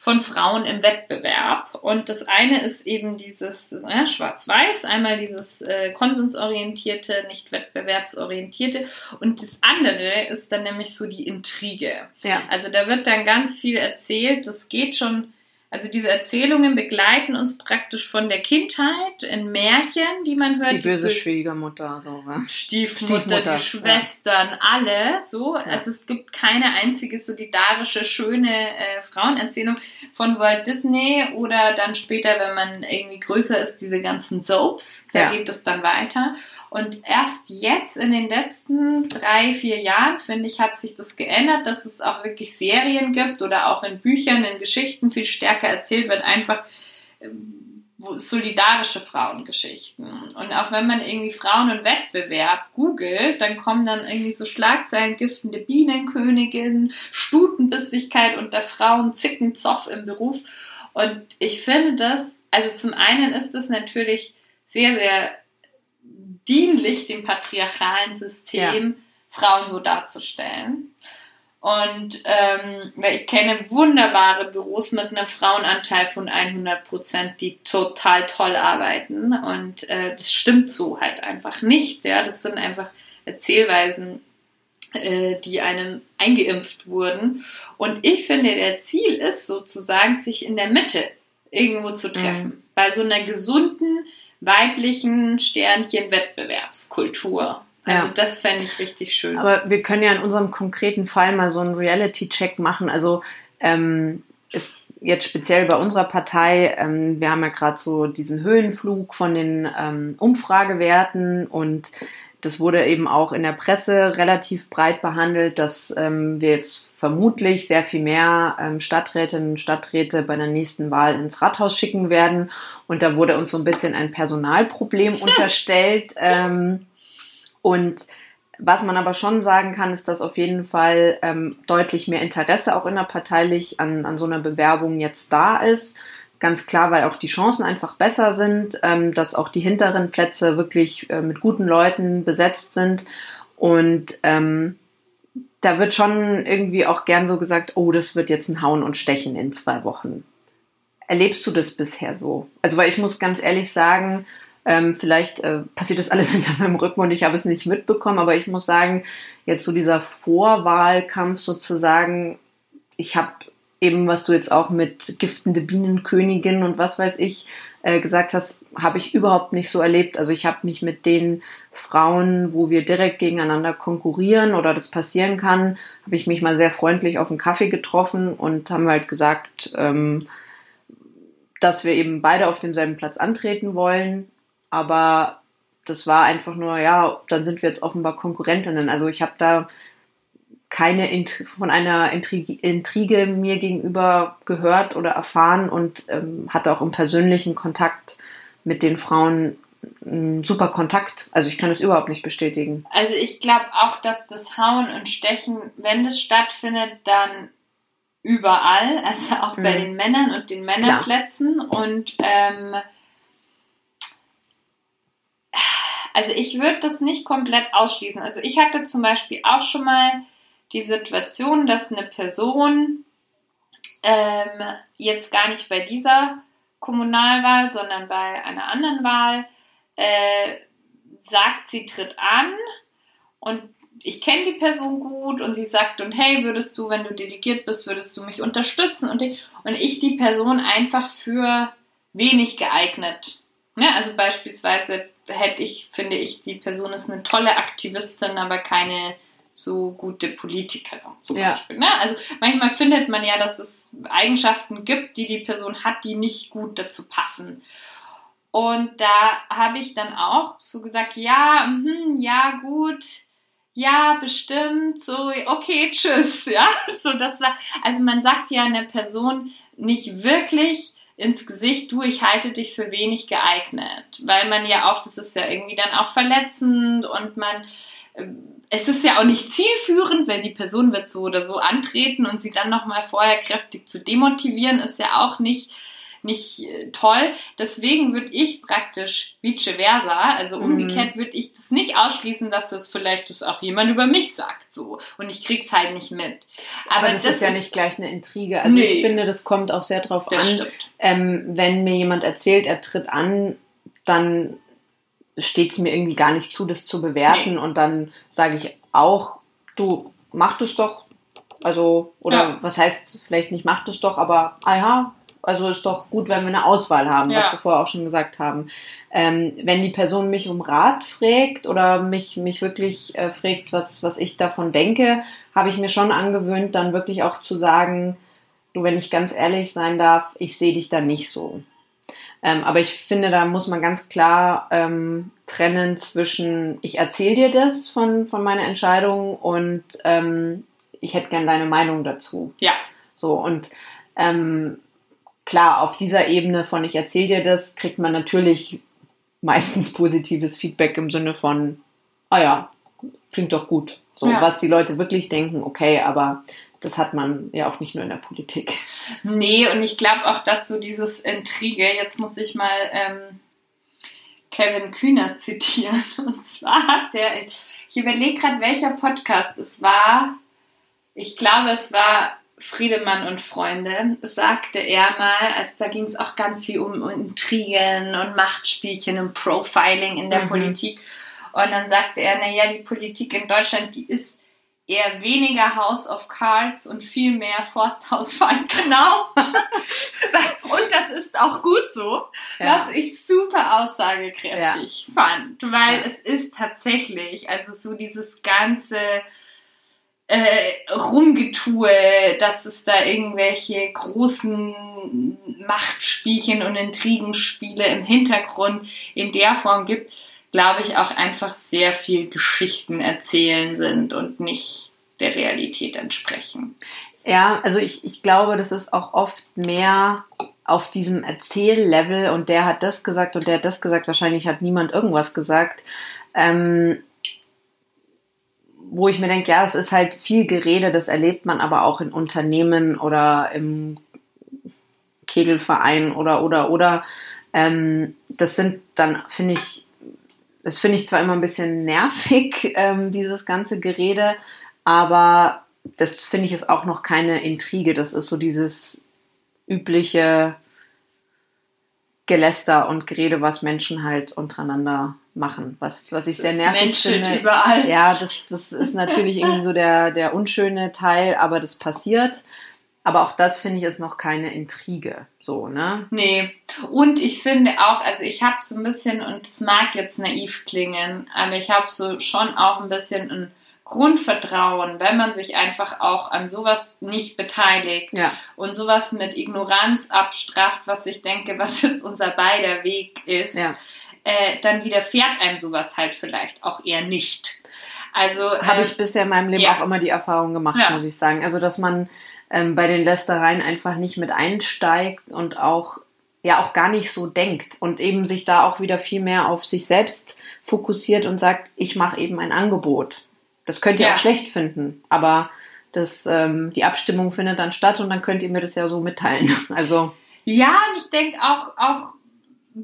von Frauen im Wettbewerb. Und das eine ist eben dieses ja, Schwarz-Weiß, einmal dieses äh, konsensorientierte, nicht wettbewerbsorientierte. Und das andere ist dann nämlich so die Intrige. Ja. Also da wird dann ganz viel erzählt. Das geht schon also diese Erzählungen begleiten uns praktisch von der Kindheit in Märchen, die man hört. Die böse Schwiegermutter, so. Ja. Stiefmutter, Stiefmutter, die Schwestern, ja. alle, so. Ja. Also es gibt keine einzige solidarische, schöne äh, Frauenerzählung von Walt Disney oder dann später, wenn man irgendwie größer ist, diese ganzen Soaps. Da geht es dann weiter. Und erst jetzt in den letzten drei, vier Jahren, finde ich, hat sich das geändert, dass es auch wirklich Serien gibt oder auch in Büchern, in Geschichten viel stärker erzählt wird, einfach ähm, solidarische Frauengeschichten. Und auch wenn man irgendwie Frauen und Wettbewerb googelt, dann kommen dann irgendwie so Schlagzeilen, giftende Bienenkönigin, Stutenbissigkeit unter Frauen, Zickenzoff im Beruf. Und ich finde das, also zum einen ist das natürlich sehr, sehr dienlich dem patriarchalen System, ja. Frauen so darzustellen. Und ähm, ich kenne wunderbare Büros mit einem Frauenanteil von 100 Prozent, die total toll arbeiten. Und äh, das stimmt so halt einfach nicht. Ja, das sind einfach Erzählweisen, äh, die einem eingeimpft wurden. Und ich finde, der Ziel ist sozusagen, sich in der Mitte irgendwo zu treffen. Mhm. Bei so einer gesunden weiblichen Sternchen-Wettbewerbskultur. Also ja. das fände ich richtig schön. Aber wir können ja in unserem konkreten Fall mal so einen Reality-Check machen. Also ähm, ist jetzt speziell bei unserer Partei, ähm, wir haben ja gerade so diesen Höhenflug von den ähm, Umfragewerten und das wurde eben auch in der Presse relativ breit behandelt, dass ähm, wir jetzt vermutlich sehr viel mehr ähm, Stadträtinnen und Stadträte bei der nächsten Wahl ins Rathaus schicken werden. Und da wurde uns so ein bisschen ein Personalproblem [laughs] unterstellt. Ähm, und was man aber schon sagen kann, ist, dass auf jeden Fall ähm, deutlich mehr Interesse auch innerparteilich an, an so einer Bewerbung jetzt da ist. Ganz klar, weil auch die Chancen einfach besser sind, ähm, dass auch die hinteren Plätze wirklich äh, mit guten Leuten besetzt sind. Und ähm, da wird schon irgendwie auch gern so gesagt, oh, das wird jetzt ein Hauen und Stechen in zwei Wochen. Erlebst du das bisher so? Also, weil ich muss ganz ehrlich sagen, ähm, vielleicht äh, passiert das alles [laughs] hinter meinem Rücken und ich habe es nicht mitbekommen, aber ich muss sagen, jetzt so dieser Vorwahlkampf sozusagen, ich habe eben, was du jetzt auch mit giftende Bienenkönigin und was weiß ich äh, gesagt hast, habe ich überhaupt nicht so erlebt. Also ich habe mich mit den Frauen, wo wir direkt gegeneinander konkurrieren oder das passieren kann, habe ich mich mal sehr freundlich auf einen Kaffee getroffen und haben halt gesagt, ähm, dass wir eben beide auf demselben Platz antreten wollen. Aber das war einfach nur, ja, dann sind wir jetzt offenbar Konkurrentinnen. Also ich habe da keine Int von einer Intrige, Intrige, mir gegenüber gehört oder erfahren und ähm, hatte auch im persönlichen Kontakt mit den Frauen einen super Kontakt. Also ich kann es überhaupt nicht bestätigen. Also ich glaube auch, dass das Hauen und Stechen, wenn das stattfindet, dann überall, [laughs] also auch mhm. bei den Männern und den Männerplätzen Klar. und ähm, also ich würde das nicht komplett ausschließen. Also ich hatte zum Beispiel auch schon mal die Situation, dass eine Person ähm, jetzt gar nicht bei dieser Kommunalwahl, sondern bei einer anderen Wahl äh, sagt, sie tritt an und ich kenne die Person gut und sie sagt und hey, würdest du, wenn du delegiert bist, würdest du mich unterstützen und, die, und ich die Person einfach für wenig geeignet. Ne? Also beispielsweise hätte ich, finde ich, die Person ist eine tolle Aktivistin, aber keine so gute Politikerin zum ja. Beispiel. Ne? Also manchmal findet man ja, dass es Eigenschaften gibt, die die Person hat, die nicht gut dazu passen. Und da habe ich dann auch so gesagt, ja, mh, ja, gut, ja, bestimmt, so, okay, tschüss, [laughs] ja. So, das war, also man sagt ja einer Person nicht wirklich ins Gesicht, du, ich halte dich für wenig geeignet. Weil man ja auch, das ist ja irgendwie dann auch verletzend und man, es ist ja auch nicht zielführend, weil die Person wird so oder so antreten und sie dann nochmal vorher kräftig zu demotivieren, ist ja auch nicht, nicht äh, toll. Deswegen würde ich praktisch vice versa, also mhm. umgekehrt würde ich das nicht ausschließen, dass das vielleicht das auch jemand über mich sagt, so. Und ich krieg's halt nicht mit. Aber, Aber das, das, ist ja nicht gleich eine Intrige. Also nee, ich finde, das kommt auch sehr drauf an. Ähm, wenn mir jemand erzählt, er tritt an, dann steht es mir irgendwie gar nicht zu, das zu bewerten. Nee. Und dann sage ich auch, du mach das doch. Also, oder ja. was heißt vielleicht nicht mach das doch, aber ah ja, also ist doch gut, wenn wir eine Auswahl haben, ja. was wir vorher auch schon gesagt haben. Ähm, wenn die Person mich um Rat fragt oder mich, mich wirklich äh, fragt, was, was ich davon denke, habe ich mir schon angewöhnt, dann wirklich auch zu sagen, du, wenn ich ganz ehrlich sein darf, ich sehe dich da nicht so. Ähm, aber ich finde, da muss man ganz klar ähm, trennen zwischen, ich erzähle dir das von, von meiner Entscheidung und ähm, ich hätte gern deine Meinung dazu. Ja. So, und ähm, klar, auf dieser Ebene von ich erzähle dir das, kriegt man natürlich meistens positives Feedback im Sinne von, ah ja, klingt doch gut. So, ja. was die Leute wirklich denken, okay, aber das hat man ja auch nicht nur in der Politik. Nee, und ich glaube auch, dass so dieses Intrige, jetzt muss ich mal ähm, Kevin Kühner zitieren. [laughs] Und zwar hat der, ich überlege gerade, welcher Podcast es war. Ich glaube, es war Friedemann und Freunde, sagte er mal, also da ging es auch ganz viel um Intrigen und Machtspielchen und Profiling in der mhm. Politik. Und dann sagte er, naja, die Politik in Deutschland, die ist eher weniger House of Cards und viel mehr Forsthaus Feind, [laughs] genau. und das ist auch gut so, ja. was ich super aussagekräftig ja. fand, weil ja. es ist tatsächlich, also so dieses ganze äh, Rumgetue, dass es da irgendwelche großen Machtspielchen und Intrigenspiele im Hintergrund in der Form gibt, glaube ich, auch einfach sehr viel Geschichten erzählen sind und nicht der Realität entsprechen. Ja, also ich, ich glaube, das ist auch oft mehr auf diesem Erzähllevel und der hat das gesagt und der hat das gesagt, wahrscheinlich hat niemand irgendwas gesagt. Ähm, wo ich mir denke, ja, es ist halt viel Gerede, das erlebt man aber auch in Unternehmen oder im Kegelverein oder oder oder. Ähm, das sind dann, finde ich, das finde ich zwar immer ein bisschen nervig, [laughs] ähm, dieses ganze Gerede, aber das finde ich ist auch noch keine Intrige. Das ist so dieses übliche Geläster und Gerede, was Menschen halt untereinander machen, was, was ich sehr nervig Menschen finde. Überall. Ja, das, das ist natürlich irgendwie so der, der unschöne Teil, aber das passiert. Aber auch das finde ich ist noch keine Intrige, so, ne? Nee. Und ich finde auch, also ich habe so ein bisschen, und es mag jetzt naiv klingen, aber ich habe so schon auch ein bisschen ein Grundvertrauen, wenn man sich einfach auch an sowas nicht beteiligt ja. und sowas mit Ignoranz abstraft, was ich denke, was [laughs] jetzt unser beider Weg ist. Ja äh, dann widerfährt einem sowas halt vielleicht auch eher nicht. Also habe äh, ich bisher in meinem Leben ja. auch immer die Erfahrung gemacht, muss ich sagen. Also dass man ähm, bei den Lästereien einfach nicht mit einsteigt und auch ja auch gar nicht so denkt und eben sich da auch wieder viel mehr auf sich selbst fokussiert und sagt, ich mache eben ein Angebot. Das könnt ihr ja. auch schlecht finden, aber das, ähm, die Abstimmung findet dann statt und dann könnt ihr mir das ja so mitteilen. [laughs] Also ja, und ich denke auch, auch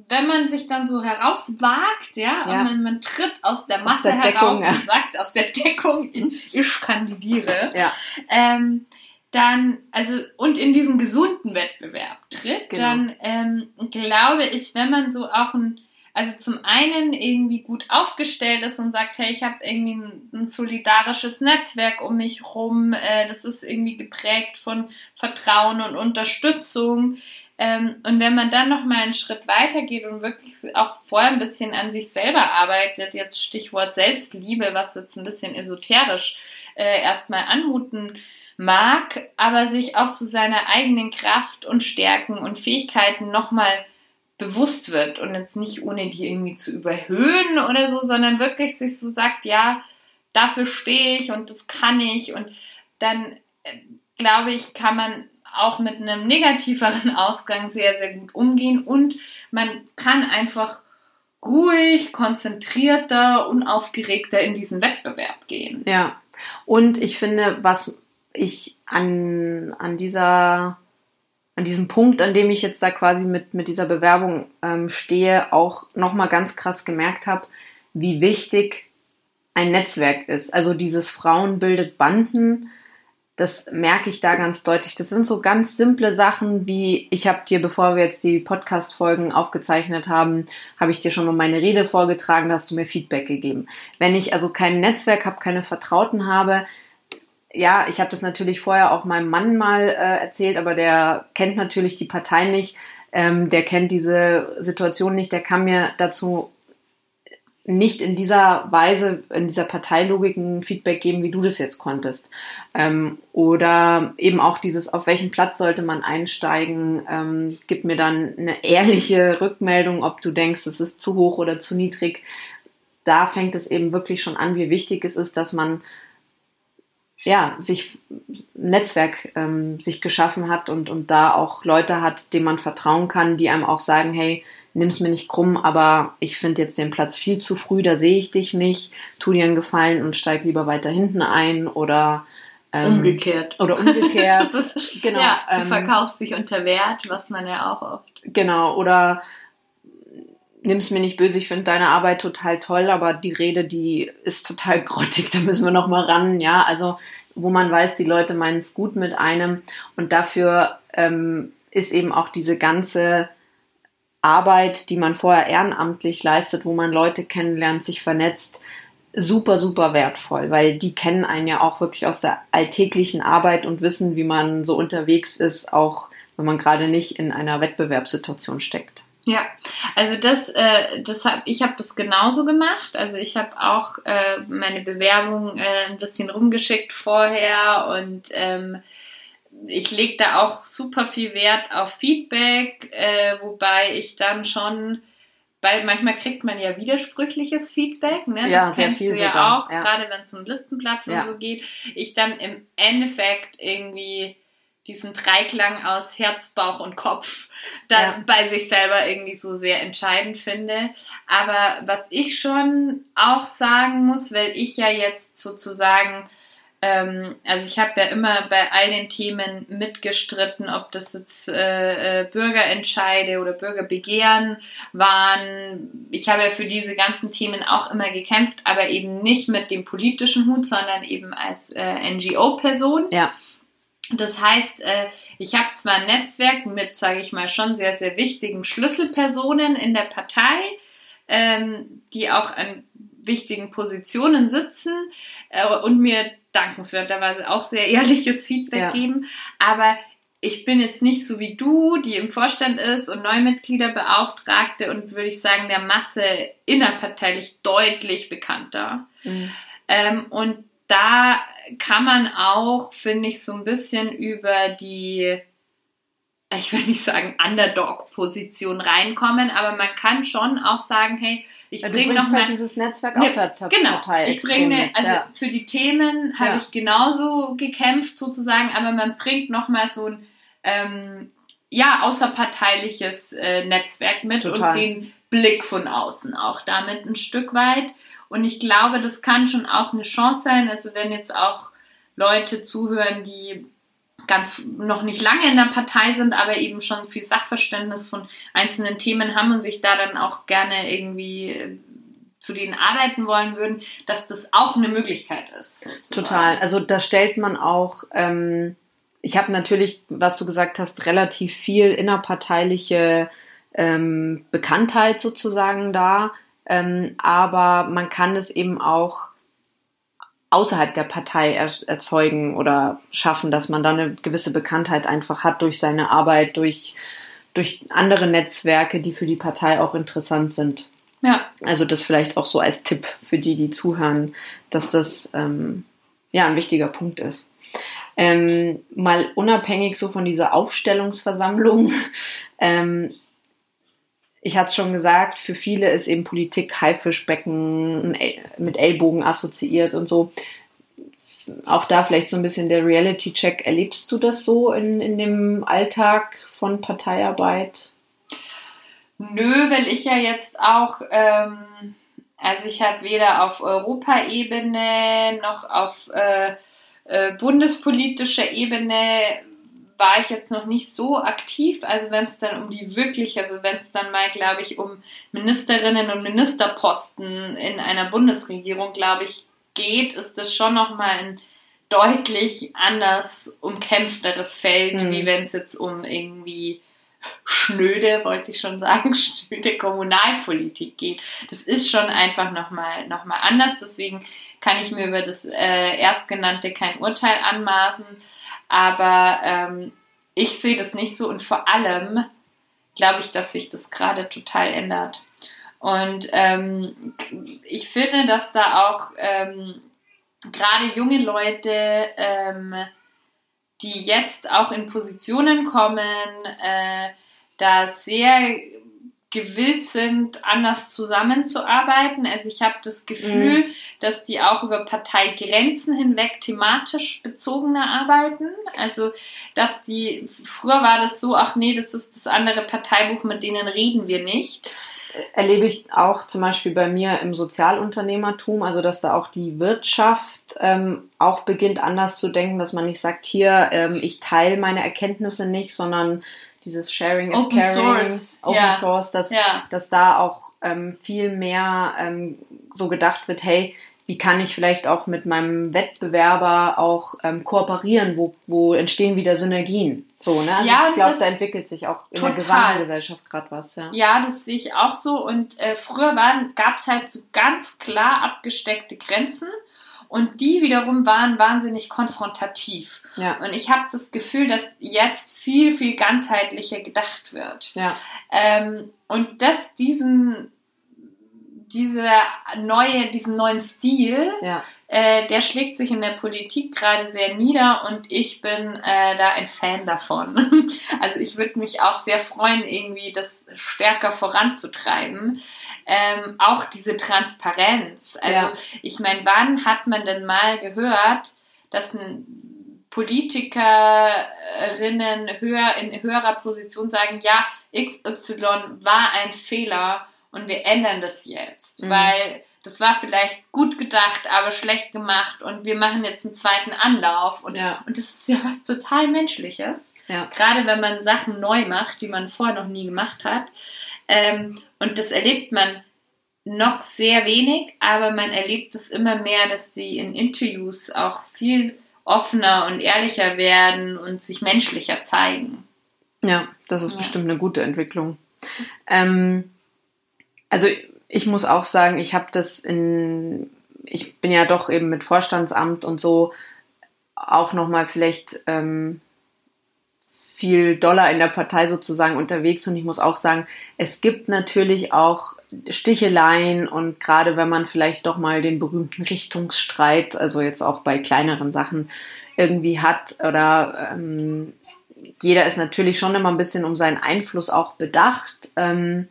wenn man sich dann so herauswagt, ja, ja. und man, man, tritt aus der Masse aus der heraus Deckung, und sagt, aus der Deckung, [laughs] ich kandidiere, ja. ähm, dann, also, und in diesen gesunden Wettbewerb tritt, genau. dann ähm, glaube ich, wenn man so auch ein, also zum einen irgendwie gut aufgestellt ist und sagt, hey, ich habe irgendwie ein, ein, solidarisches Netzwerk um mich rum, äh, das ist irgendwie geprägt von Vertrauen und Unterstützung, ähm, und wenn man dann noch mal einen Schritt weiter geht und wirklich auch vorher ein bisschen an sich selber arbeitet, jetzt Stichwort Selbstliebe, was jetzt ein bisschen esoterisch äh, erstmal anmuten mag, aber sich auch zu so seiner eigenen Kraft und Stärken und Fähigkeiten nochmal bewusst wird und jetzt nicht ohne die irgendwie zu überhöhen oder so, sondern wirklich sich so sagt, ja, dafür stehe ich und das kann ich. Und dann äh, glaube ich, kann man auch mit einem negativeren [laughs] Ausgang sehr, sehr gut umgehen. Und man kann einfach ruhig, konzentrierter, unaufgeregter in diesen Wettbewerb gehen. Ja, und ich finde, was ich an, an dieser an diesem Punkt, an dem ich jetzt da quasi mit, mit dieser Bewerbung ähm, stehe, auch nochmal ganz krass gemerkt habe, wie wichtig ein Netzwerk ist. Also dieses Frauen bildet Banden, das merke ich da ganz deutlich. Das sind so ganz simple Sachen wie, ich habe dir, bevor wir jetzt die Podcast-Folgen aufgezeichnet haben, habe ich dir schon um meine Rede vorgetragen, da hast du mir Feedback gegeben. Wenn ich also kein Netzwerk habe, keine Vertrauten habe, ja, ich habe das natürlich vorher auch meinem Mann mal äh, erzählt, aber der kennt natürlich die Partei nicht, ähm, der kennt diese Situation nicht, der kann mir dazu nicht in dieser Weise, in dieser Parteilogik ein Feedback geben, wie du das jetzt konntest. Ähm, oder eben auch dieses, auf welchen Platz sollte man einsteigen, ähm, gib mir dann eine ehrliche Rückmeldung, ob du denkst, es ist zu hoch oder zu niedrig. Da fängt es eben wirklich schon an, wie wichtig es ist, dass man ja, sich Netzwerk ähm, sich geschaffen hat und, und da auch Leute hat, denen man vertrauen kann, die einem auch sagen, hey, nimm's mir nicht krumm, aber ich finde jetzt den Platz viel zu früh, da sehe ich dich nicht, tu dir einen Gefallen und steig lieber weiter hinten ein oder ähm, umgekehrt. Oder umgekehrt. [laughs] das ist, genau. Ja, du ähm, verkaufst dich unter Wert, was man ja auch oft. Genau, oder nimm's mir nicht böse, ich finde deine Arbeit total toll, aber die Rede, die ist total [laughs] grottig, da müssen wir noch mal ran, ja, also wo man weiß, die Leute meinen es gut mit einem und dafür ähm, ist eben auch diese ganze Arbeit, die man vorher ehrenamtlich leistet, wo man Leute kennenlernt, sich vernetzt, super, super wertvoll, weil die kennen einen ja auch wirklich aus der alltäglichen Arbeit und wissen, wie man so unterwegs ist, auch wenn man gerade nicht in einer Wettbewerbssituation steckt. Ja, also das, äh, das hab, ich habe das genauso gemacht. Also ich habe auch äh, meine Bewerbung äh, ein bisschen rumgeschickt vorher und ähm, ich lege da auch super viel Wert auf Feedback, äh, wobei ich dann schon, weil manchmal kriegt man ja widersprüchliches Feedback, ne? Das ja, kennst du ja sogar. auch, ja. gerade wenn es um Listenplatz ja. und so geht. Ich dann im Endeffekt irgendwie diesen Dreiklang aus Herz, Bauch und Kopf [laughs] dann ja. bei sich selber irgendwie so sehr entscheidend finde. Aber was ich schon auch sagen muss, weil ich ja jetzt sozusagen, ähm, also ich habe ja immer bei all den Themen mitgestritten, ob das jetzt äh, äh, Bürgerentscheide oder Bürgerbegehren waren. Ich habe ja für diese ganzen Themen auch immer gekämpft, aber eben nicht mit dem politischen Hut, sondern eben als äh, NGO-Person. Ja. Das heißt, äh, ich habe zwar ein Netzwerk mit, sage ich mal, schon sehr, sehr wichtigen Schlüsselpersonen in der Partei, ähm, die auch an wichtigen Positionen sitzen äh, und mir dankenswerterweise auch sehr [laughs] ehrliches Feedback ja. geben. Aber ich bin jetzt nicht so wie du, die im Vorstand ist und Neumitglieder beauftragte und würde ich sagen, der Masse innerparteilich deutlich bekannter. Mhm. Ähm, und da kann man auch, finde ich, so ein bisschen über die, ich will nicht sagen Underdog-Position reinkommen, aber man kann schon auch sagen, hey, ich bringe noch halt mal dieses Netzwerk ne, außer genau, Partei. Ich bringe, also ja. für die Themen habe ja. ich genauso gekämpft sozusagen, aber man bringt noch mal so ein ähm, ja außerparteiliches äh, Netzwerk mit Total. und den Blick von außen auch damit ein Stück weit. Und ich glaube, das kann schon auch eine Chance sein. Also wenn jetzt auch Leute zuhören, die ganz noch nicht lange in der Partei sind, aber eben schon viel Sachverständnis von einzelnen Themen haben und sich da dann auch gerne irgendwie äh, zu denen arbeiten wollen würden, dass das auch eine Möglichkeit ist. Total. Also da stellt man auch, ähm, ich habe natürlich, was du gesagt hast, relativ viel innerparteiliche ähm, Bekanntheit sozusagen da. Ähm, aber man kann es eben auch außerhalb der Partei er erzeugen oder schaffen, dass man da eine gewisse Bekanntheit einfach hat durch seine Arbeit, durch, durch andere Netzwerke, die für die Partei auch interessant sind. Ja. Also das vielleicht auch so als Tipp für die, die zuhören, dass das ähm, ja ein wichtiger Punkt ist. Ähm, mal unabhängig so von dieser Aufstellungsversammlung [laughs] ähm, ich hatte es schon gesagt, für viele ist eben Politik Haifischbecken mit Ellbogen assoziiert und so. Auch da vielleicht so ein bisschen der Reality-Check. Erlebst du das so in, in dem Alltag von Parteiarbeit? Nö, weil ich ja jetzt auch, ähm, also ich habe weder auf Europaebene noch auf äh, äh, bundespolitischer Ebene war ich jetzt noch nicht so aktiv. Also wenn es dann um die wirklich, also wenn es dann mal, glaube ich, um Ministerinnen und Ministerposten in einer Bundesregierung, glaube ich, geht, ist das schon nochmal ein deutlich anders umkämpfteres Feld, mhm. wie wenn es jetzt um irgendwie schnöde, wollte ich schon sagen, [laughs] schnöde Kommunalpolitik geht. Das ist schon einfach nochmal noch mal anders. Deswegen kann ich mir über das äh, Erstgenannte kein Urteil anmaßen. Aber ähm, ich sehe das nicht so und vor allem glaube ich, dass sich das gerade total ändert. Und ähm, ich finde, dass da auch ähm, gerade junge Leute, ähm, die jetzt auch in Positionen kommen, äh, da sehr gewillt sind, anders zusammenzuarbeiten. Also ich habe das Gefühl, mhm. dass die auch über Parteigrenzen hinweg thematisch bezogener arbeiten. Also dass die, früher war das so, ach nee, das ist das andere Parteibuch, mit denen reden wir nicht. Erlebe ich auch zum Beispiel bei mir im Sozialunternehmertum, also dass da auch die Wirtschaft ähm, auch beginnt anders zu denken, dass man nicht sagt, hier, ähm, ich teile meine Erkenntnisse nicht, sondern dieses Sharing is Open Caring, Source. Open ja. Source, dass, ja. dass da auch ähm, viel mehr ähm, so gedacht wird, hey, wie kann ich vielleicht auch mit meinem Wettbewerber auch ähm, kooperieren, wo, wo entstehen wieder Synergien. So, ne? Also ja, ich glaube, da entwickelt sich auch in total. der gesamten Gesellschaft gerade was, ja. Ja, das sehe ich auch so. Und äh, früher gab es halt so ganz klar abgesteckte Grenzen. Und die wiederum waren wahnsinnig konfrontativ. Ja. Und ich habe das Gefühl, dass jetzt viel, viel ganzheitlicher gedacht wird. Ja. Ähm, und dass diesen diese neue, diesen neuen Stil, ja. Äh, der schlägt sich in der Politik gerade sehr nieder und ich bin äh, da ein Fan davon. [laughs] also ich würde mich auch sehr freuen, irgendwie das stärker voranzutreiben. Ähm, auch diese Transparenz. Also ja. ich meine, wann hat man denn mal gehört, dass ein Politikerinnen höher in höherer Position sagen, ja, XY war ein Fehler und wir ändern das jetzt, mhm. weil das war vielleicht gut gedacht, aber schlecht gemacht und wir machen jetzt einen zweiten Anlauf und, ja. und das ist ja was total Menschliches. Ja. Gerade wenn man Sachen neu macht, die man vorher noch nie gemacht hat. Ähm, und das erlebt man noch sehr wenig, aber man erlebt es immer mehr, dass sie in Interviews auch viel offener und ehrlicher werden und sich menschlicher zeigen. Ja, das ist ja. bestimmt eine gute Entwicklung. Ähm, also ich muss auch sagen, ich habe das in, ich bin ja doch eben mit Vorstandsamt und so auch nochmal vielleicht ähm, viel doller in der Partei sozusagen unterwegs und ich muss auch sagen, es gibt natürlich auch Sticheleien und gerade wenn man vielleicht doch mal den berühmten Richtungsstreit, also jetzt auch bei kleineren Sachen irgendwie hat oder ähm, jeder ist natürlich schon immer ein bisschen um seinen Einfluss auch bedacht. Ähm,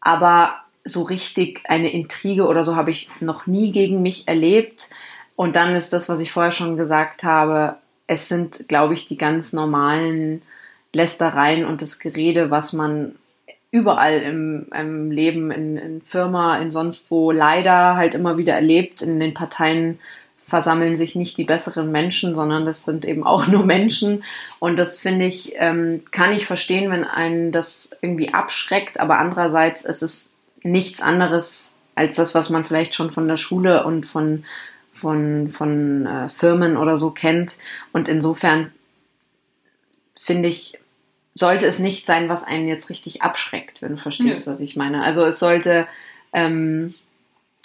aber so richtig eine Intrige oder so habe ich noch nie gegen mich erlebt. Und dann ist das, was ich vorher schon gesagt habe, es sind, glaube ich, die ganz normalen Lästereien und das Gerede, was man überall im, im Leben, in, in Firma, in sonst wo leider halt immer wieder erlebt. In den Parteien versammeln sich nicht die besseren Menschen, sondern das sind eben auch nur Menschen. Und das finde ich, ähm, kann ich verstehen, wenn einen das irgendwie abschreckt, aber andererseits ist es nichts anderes als das, was man vielleicht schon von der Schule und von, von, von äh, Firmen oder so kennt. Und insofern finde ich, sollte es nicht sein, was einen jetzt richtig abschreckt, wenn du verstehst, ja. was ich meine. Also es sollte, ähm,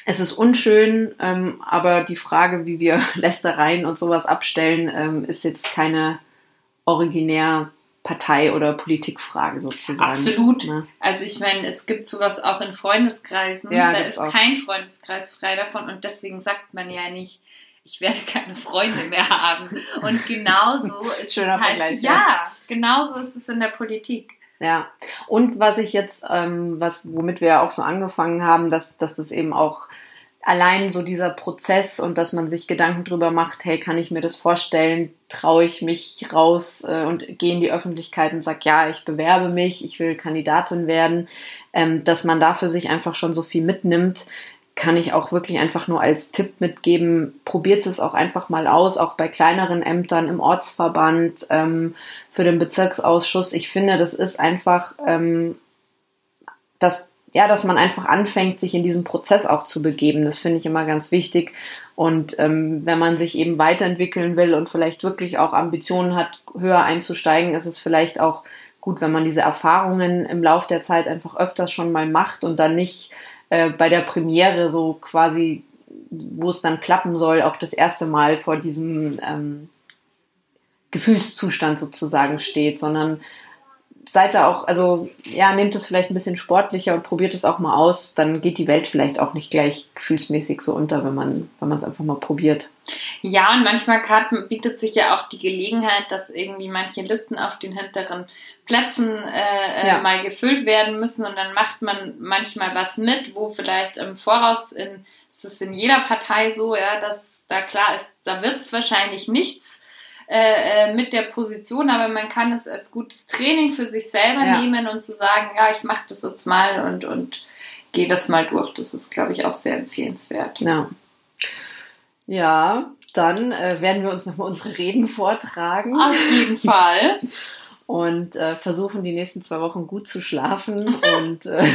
es ist unschön, ähm, aber die Frage, wie wir [laughs] Lästereien und sowas abstellen, ähm, ist jetzt keine originär Partei- oder Politikfrage sozusagen. Absolut. Ne? Also ich meine, es gibt sowas auch in Freundeskreisen. Ja, da ist auch. kein Freundeskreis frei davon und deswegen sagt man ja nicht, ich werde keine Freunde mehr haben. Und [laughs] genauso ist Schöner es halt. Vergleich, ja, ja, genauso ist es in der Politik. Ja, und was ich jetzt, ähm, was, womit wir ja auch so angefangen haben, dass, dass das eben auch allein so dieser Prozess und dass man sich Gedanken drüber macht, hey, kann ich mir das vorstellen, traue ich mich raus äh, und gehe in die Öffentlichkeit und sag, ja, ich bewerbe mich, ich will Kandidatin werden, ähm, dass man da für sich einfach schon so viel mitnimmt, kann ich auch wirklich einfach nur als Tipp mitgeben, probiert es auch einfach mal aus, auch bei kleineren Ämtern im Ortsverband, ähm, für den Bezirksausschuss. Ich finde, das ist einfach ähm, das ja, dass man einfach anfängt, sich in diesen Prozess auch zu begeben. Das finde ich immer ganz wichtig. Und ähm, wenn man sich eben weiterentwickeln will und vielleicht wirklich auch Ambitionen hat, höher einzusteigen, ist es vielleicht auch gut, wenn man diese Erfahrungen im Lauf der Zeit einfach öfters schon mal macht und dann nicht äh, bei der Premiere so quasi, wo es dann klappen soll, auch das erste Mal vor diesem ähm, Gefühlszustand sozusagen steht, sondern seid da auch, also ja, nehmt es vielleicht ein bisschen sportlicher und probiert es auch mal aus, dann geht die Welt vielleicht auch nicht gleich gefühlsmäßig so unter, wenn man wenn man es einfach mal probiert. Ja, und manchmal bietet sich ja auch die Gelegenheit, dass irgendwie manche Listen auf den hinteren Plätzen äh, äh, ja. mal gefüllt werden müssen und dann macht man manchmal was mit, wo vielleicht im Voraus in, das ist in jeder Partei so, ja, dass da klar ist, da wird es wahrscheinlich nichts äh, äh, mit der Position, aber man kann es als gutes Training für sich selber ja. nehmen und zu sagen, ja, ich mache das jetzt mal und, und gehe das mal durch. Das ist, glaube ich, auch sehr empfehlenswert. Ja. Ja, dann äh, werden wir uns nochmal unsere Reden vortragen. Auf jeden [laughs] Fall. und äh, versuchen die nächsten zwei Wochen gut zu schlafen [laughs] und äh,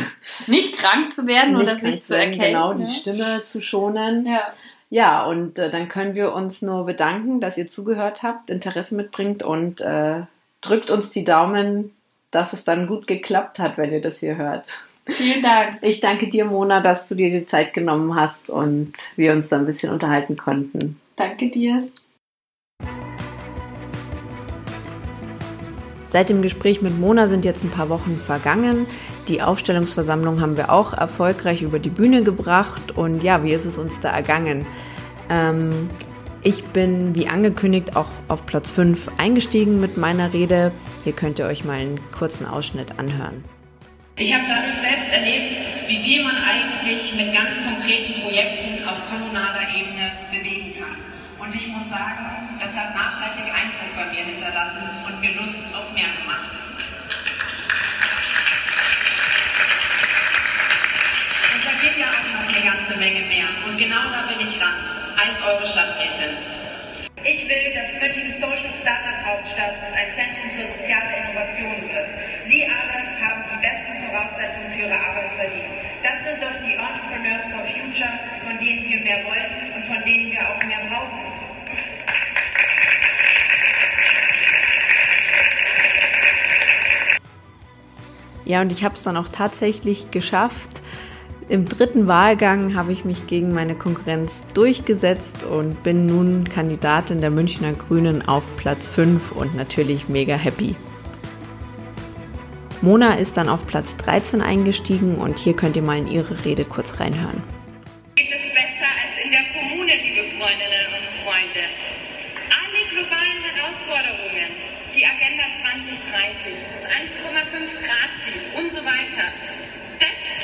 nicht krank zu werden oder sich zu erkennen. Genau, die Stimme zu schonen. Ja. Ja, und äh, dann können wir uns nur bedanken, dass ihr zugehört habt, Interesse mitbringt und äh, drückt uns die Daumen, dass es dann gut geklappt hat, wenn ihr das hier hört. Vielen Dank. Ich danke dir, Mona, dass du dir die Zeit genommen hast und wir uns da ein bisschen unterhalten konnten. Danke dir. Seit dem Gespräch mit Mona sind jetzt ein paar Wochen vergangen. Die Aufstellungsversammlung haben wir auch erfolgreich über die Bühne gebracht. Und ja, wie ist es uns da ergangen? Ähm, ich bin, wie angekündigt, auch auf Platz 5 eingestiegen mit meiner Rede. Hier könnt ihr euch mal einen kurzen Ausschnitt anhören. Ich habe dadurch selbst erlebt, wie viel man eigentlich mit ganz konkreten Projekten auf kommunaler Ebene bewegen kann. Und ich muss sagen, das hat nachhaltig Eindruck bei mir hinterlassen und mir Lust auf mehr gemacht. Geht ja auch noch eine ganze Menge mehr. Und genau da will ich ran, als eure Stadträtin. Ich will, dass München Social Startup Hauptstadt und ein Zentrum für soziale Innovation wird. Sie alle haben die besten Voraussetzungen für ihre Arbeit verdient. Das sind doch die Entrepreneurs for Future, von denen wir mehr wollen und von denen wir auch mehr brauchen. Ja, und ich habe es dann auch tatsächlich geschafft, im dritten Wahlgang habe ich mich gegen meine Konkurrenz durchgesetzt und bin nun Kandidatin der Münchner Grünen auf Platz 5 und natürlich mega happy. Mona ist dann auf Platz 13 eingestiegen und hier könnt ihr mal in ihre Rede kurz reinhören. Geht es besser als in der Kommune, liebe Freundinnen und Freunde? Alle globalen Herausforderungen, die Agenda 2030, das 1,5 Grad Ziel und so weiter,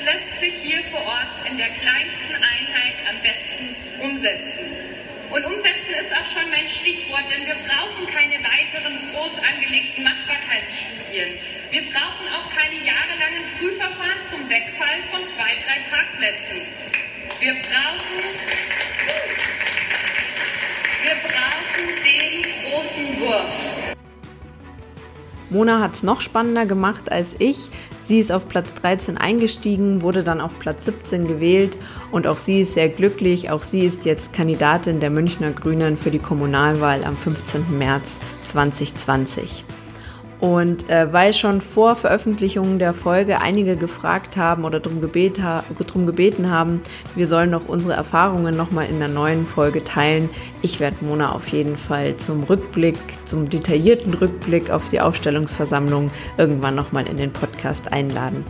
lässt sich hier vor Ort in der kleinsten Einheit am besten umsetzen. Und umsetzen ist auch schon mein Stichwort, denn wir brauchen keine weiteren groß angelegten Machbarkeitsstudien. Wir brauchen auch keine jahrelangen Prüfverfahren zum Wegfall von zwei, drei Parkplätzen. Wir brauchen, wir brauchen den großen Wurf. Mona hat es noch spannender gemacht als ich. Sie ist auf Platz 13 eingestiegen, wurde dann auf Platz 17 gewählt und auch sie ist sehr glücklich. Auch sie ist jetzt Kandidatin der Münchner Grünen für die Kommunalwahl am 15. März 2020. Und äh, weil schon vor Veröffentlichung der Folge einige gefragt haben oder darum, gebet ha darum gebeten haben, wir sollen noch unsere Erfahrungen nochmal in der neuen Folge teilen. Ich werde Mona auf jeden Fall zum Rückblick, zum detaillierten Rückblick auf die Aufstellungsversammlung irgendwann nochmal in den Podcast einladen.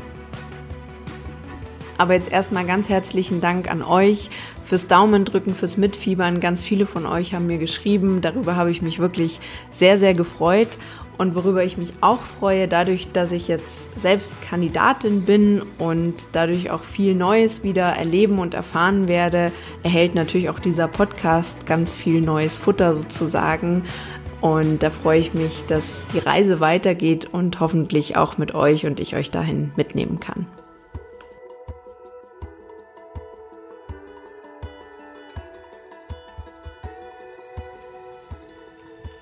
Aber jetzt erstmal ganz herzlichen Dank an euch fürs Daumendrücken, fürs Mitfiebern. Ganz viele von euch haben mir geschrieben. Darüber habe ich mich wirklich sehr, sehr gefreut. Und worüber ich mich auch freue, dadurch, dass ich jetzt selbst Kandidatin bin und dadurch auch viel Neues wieder erleben und erfahren werde, erhält natürlich auch dieser Podcast ganz viel neues Futter sozusagen. Und da freue ich mich, dass die Reise weitergeht und hoffentlich auch mit euch und ich euch dahin mitnehmen kann.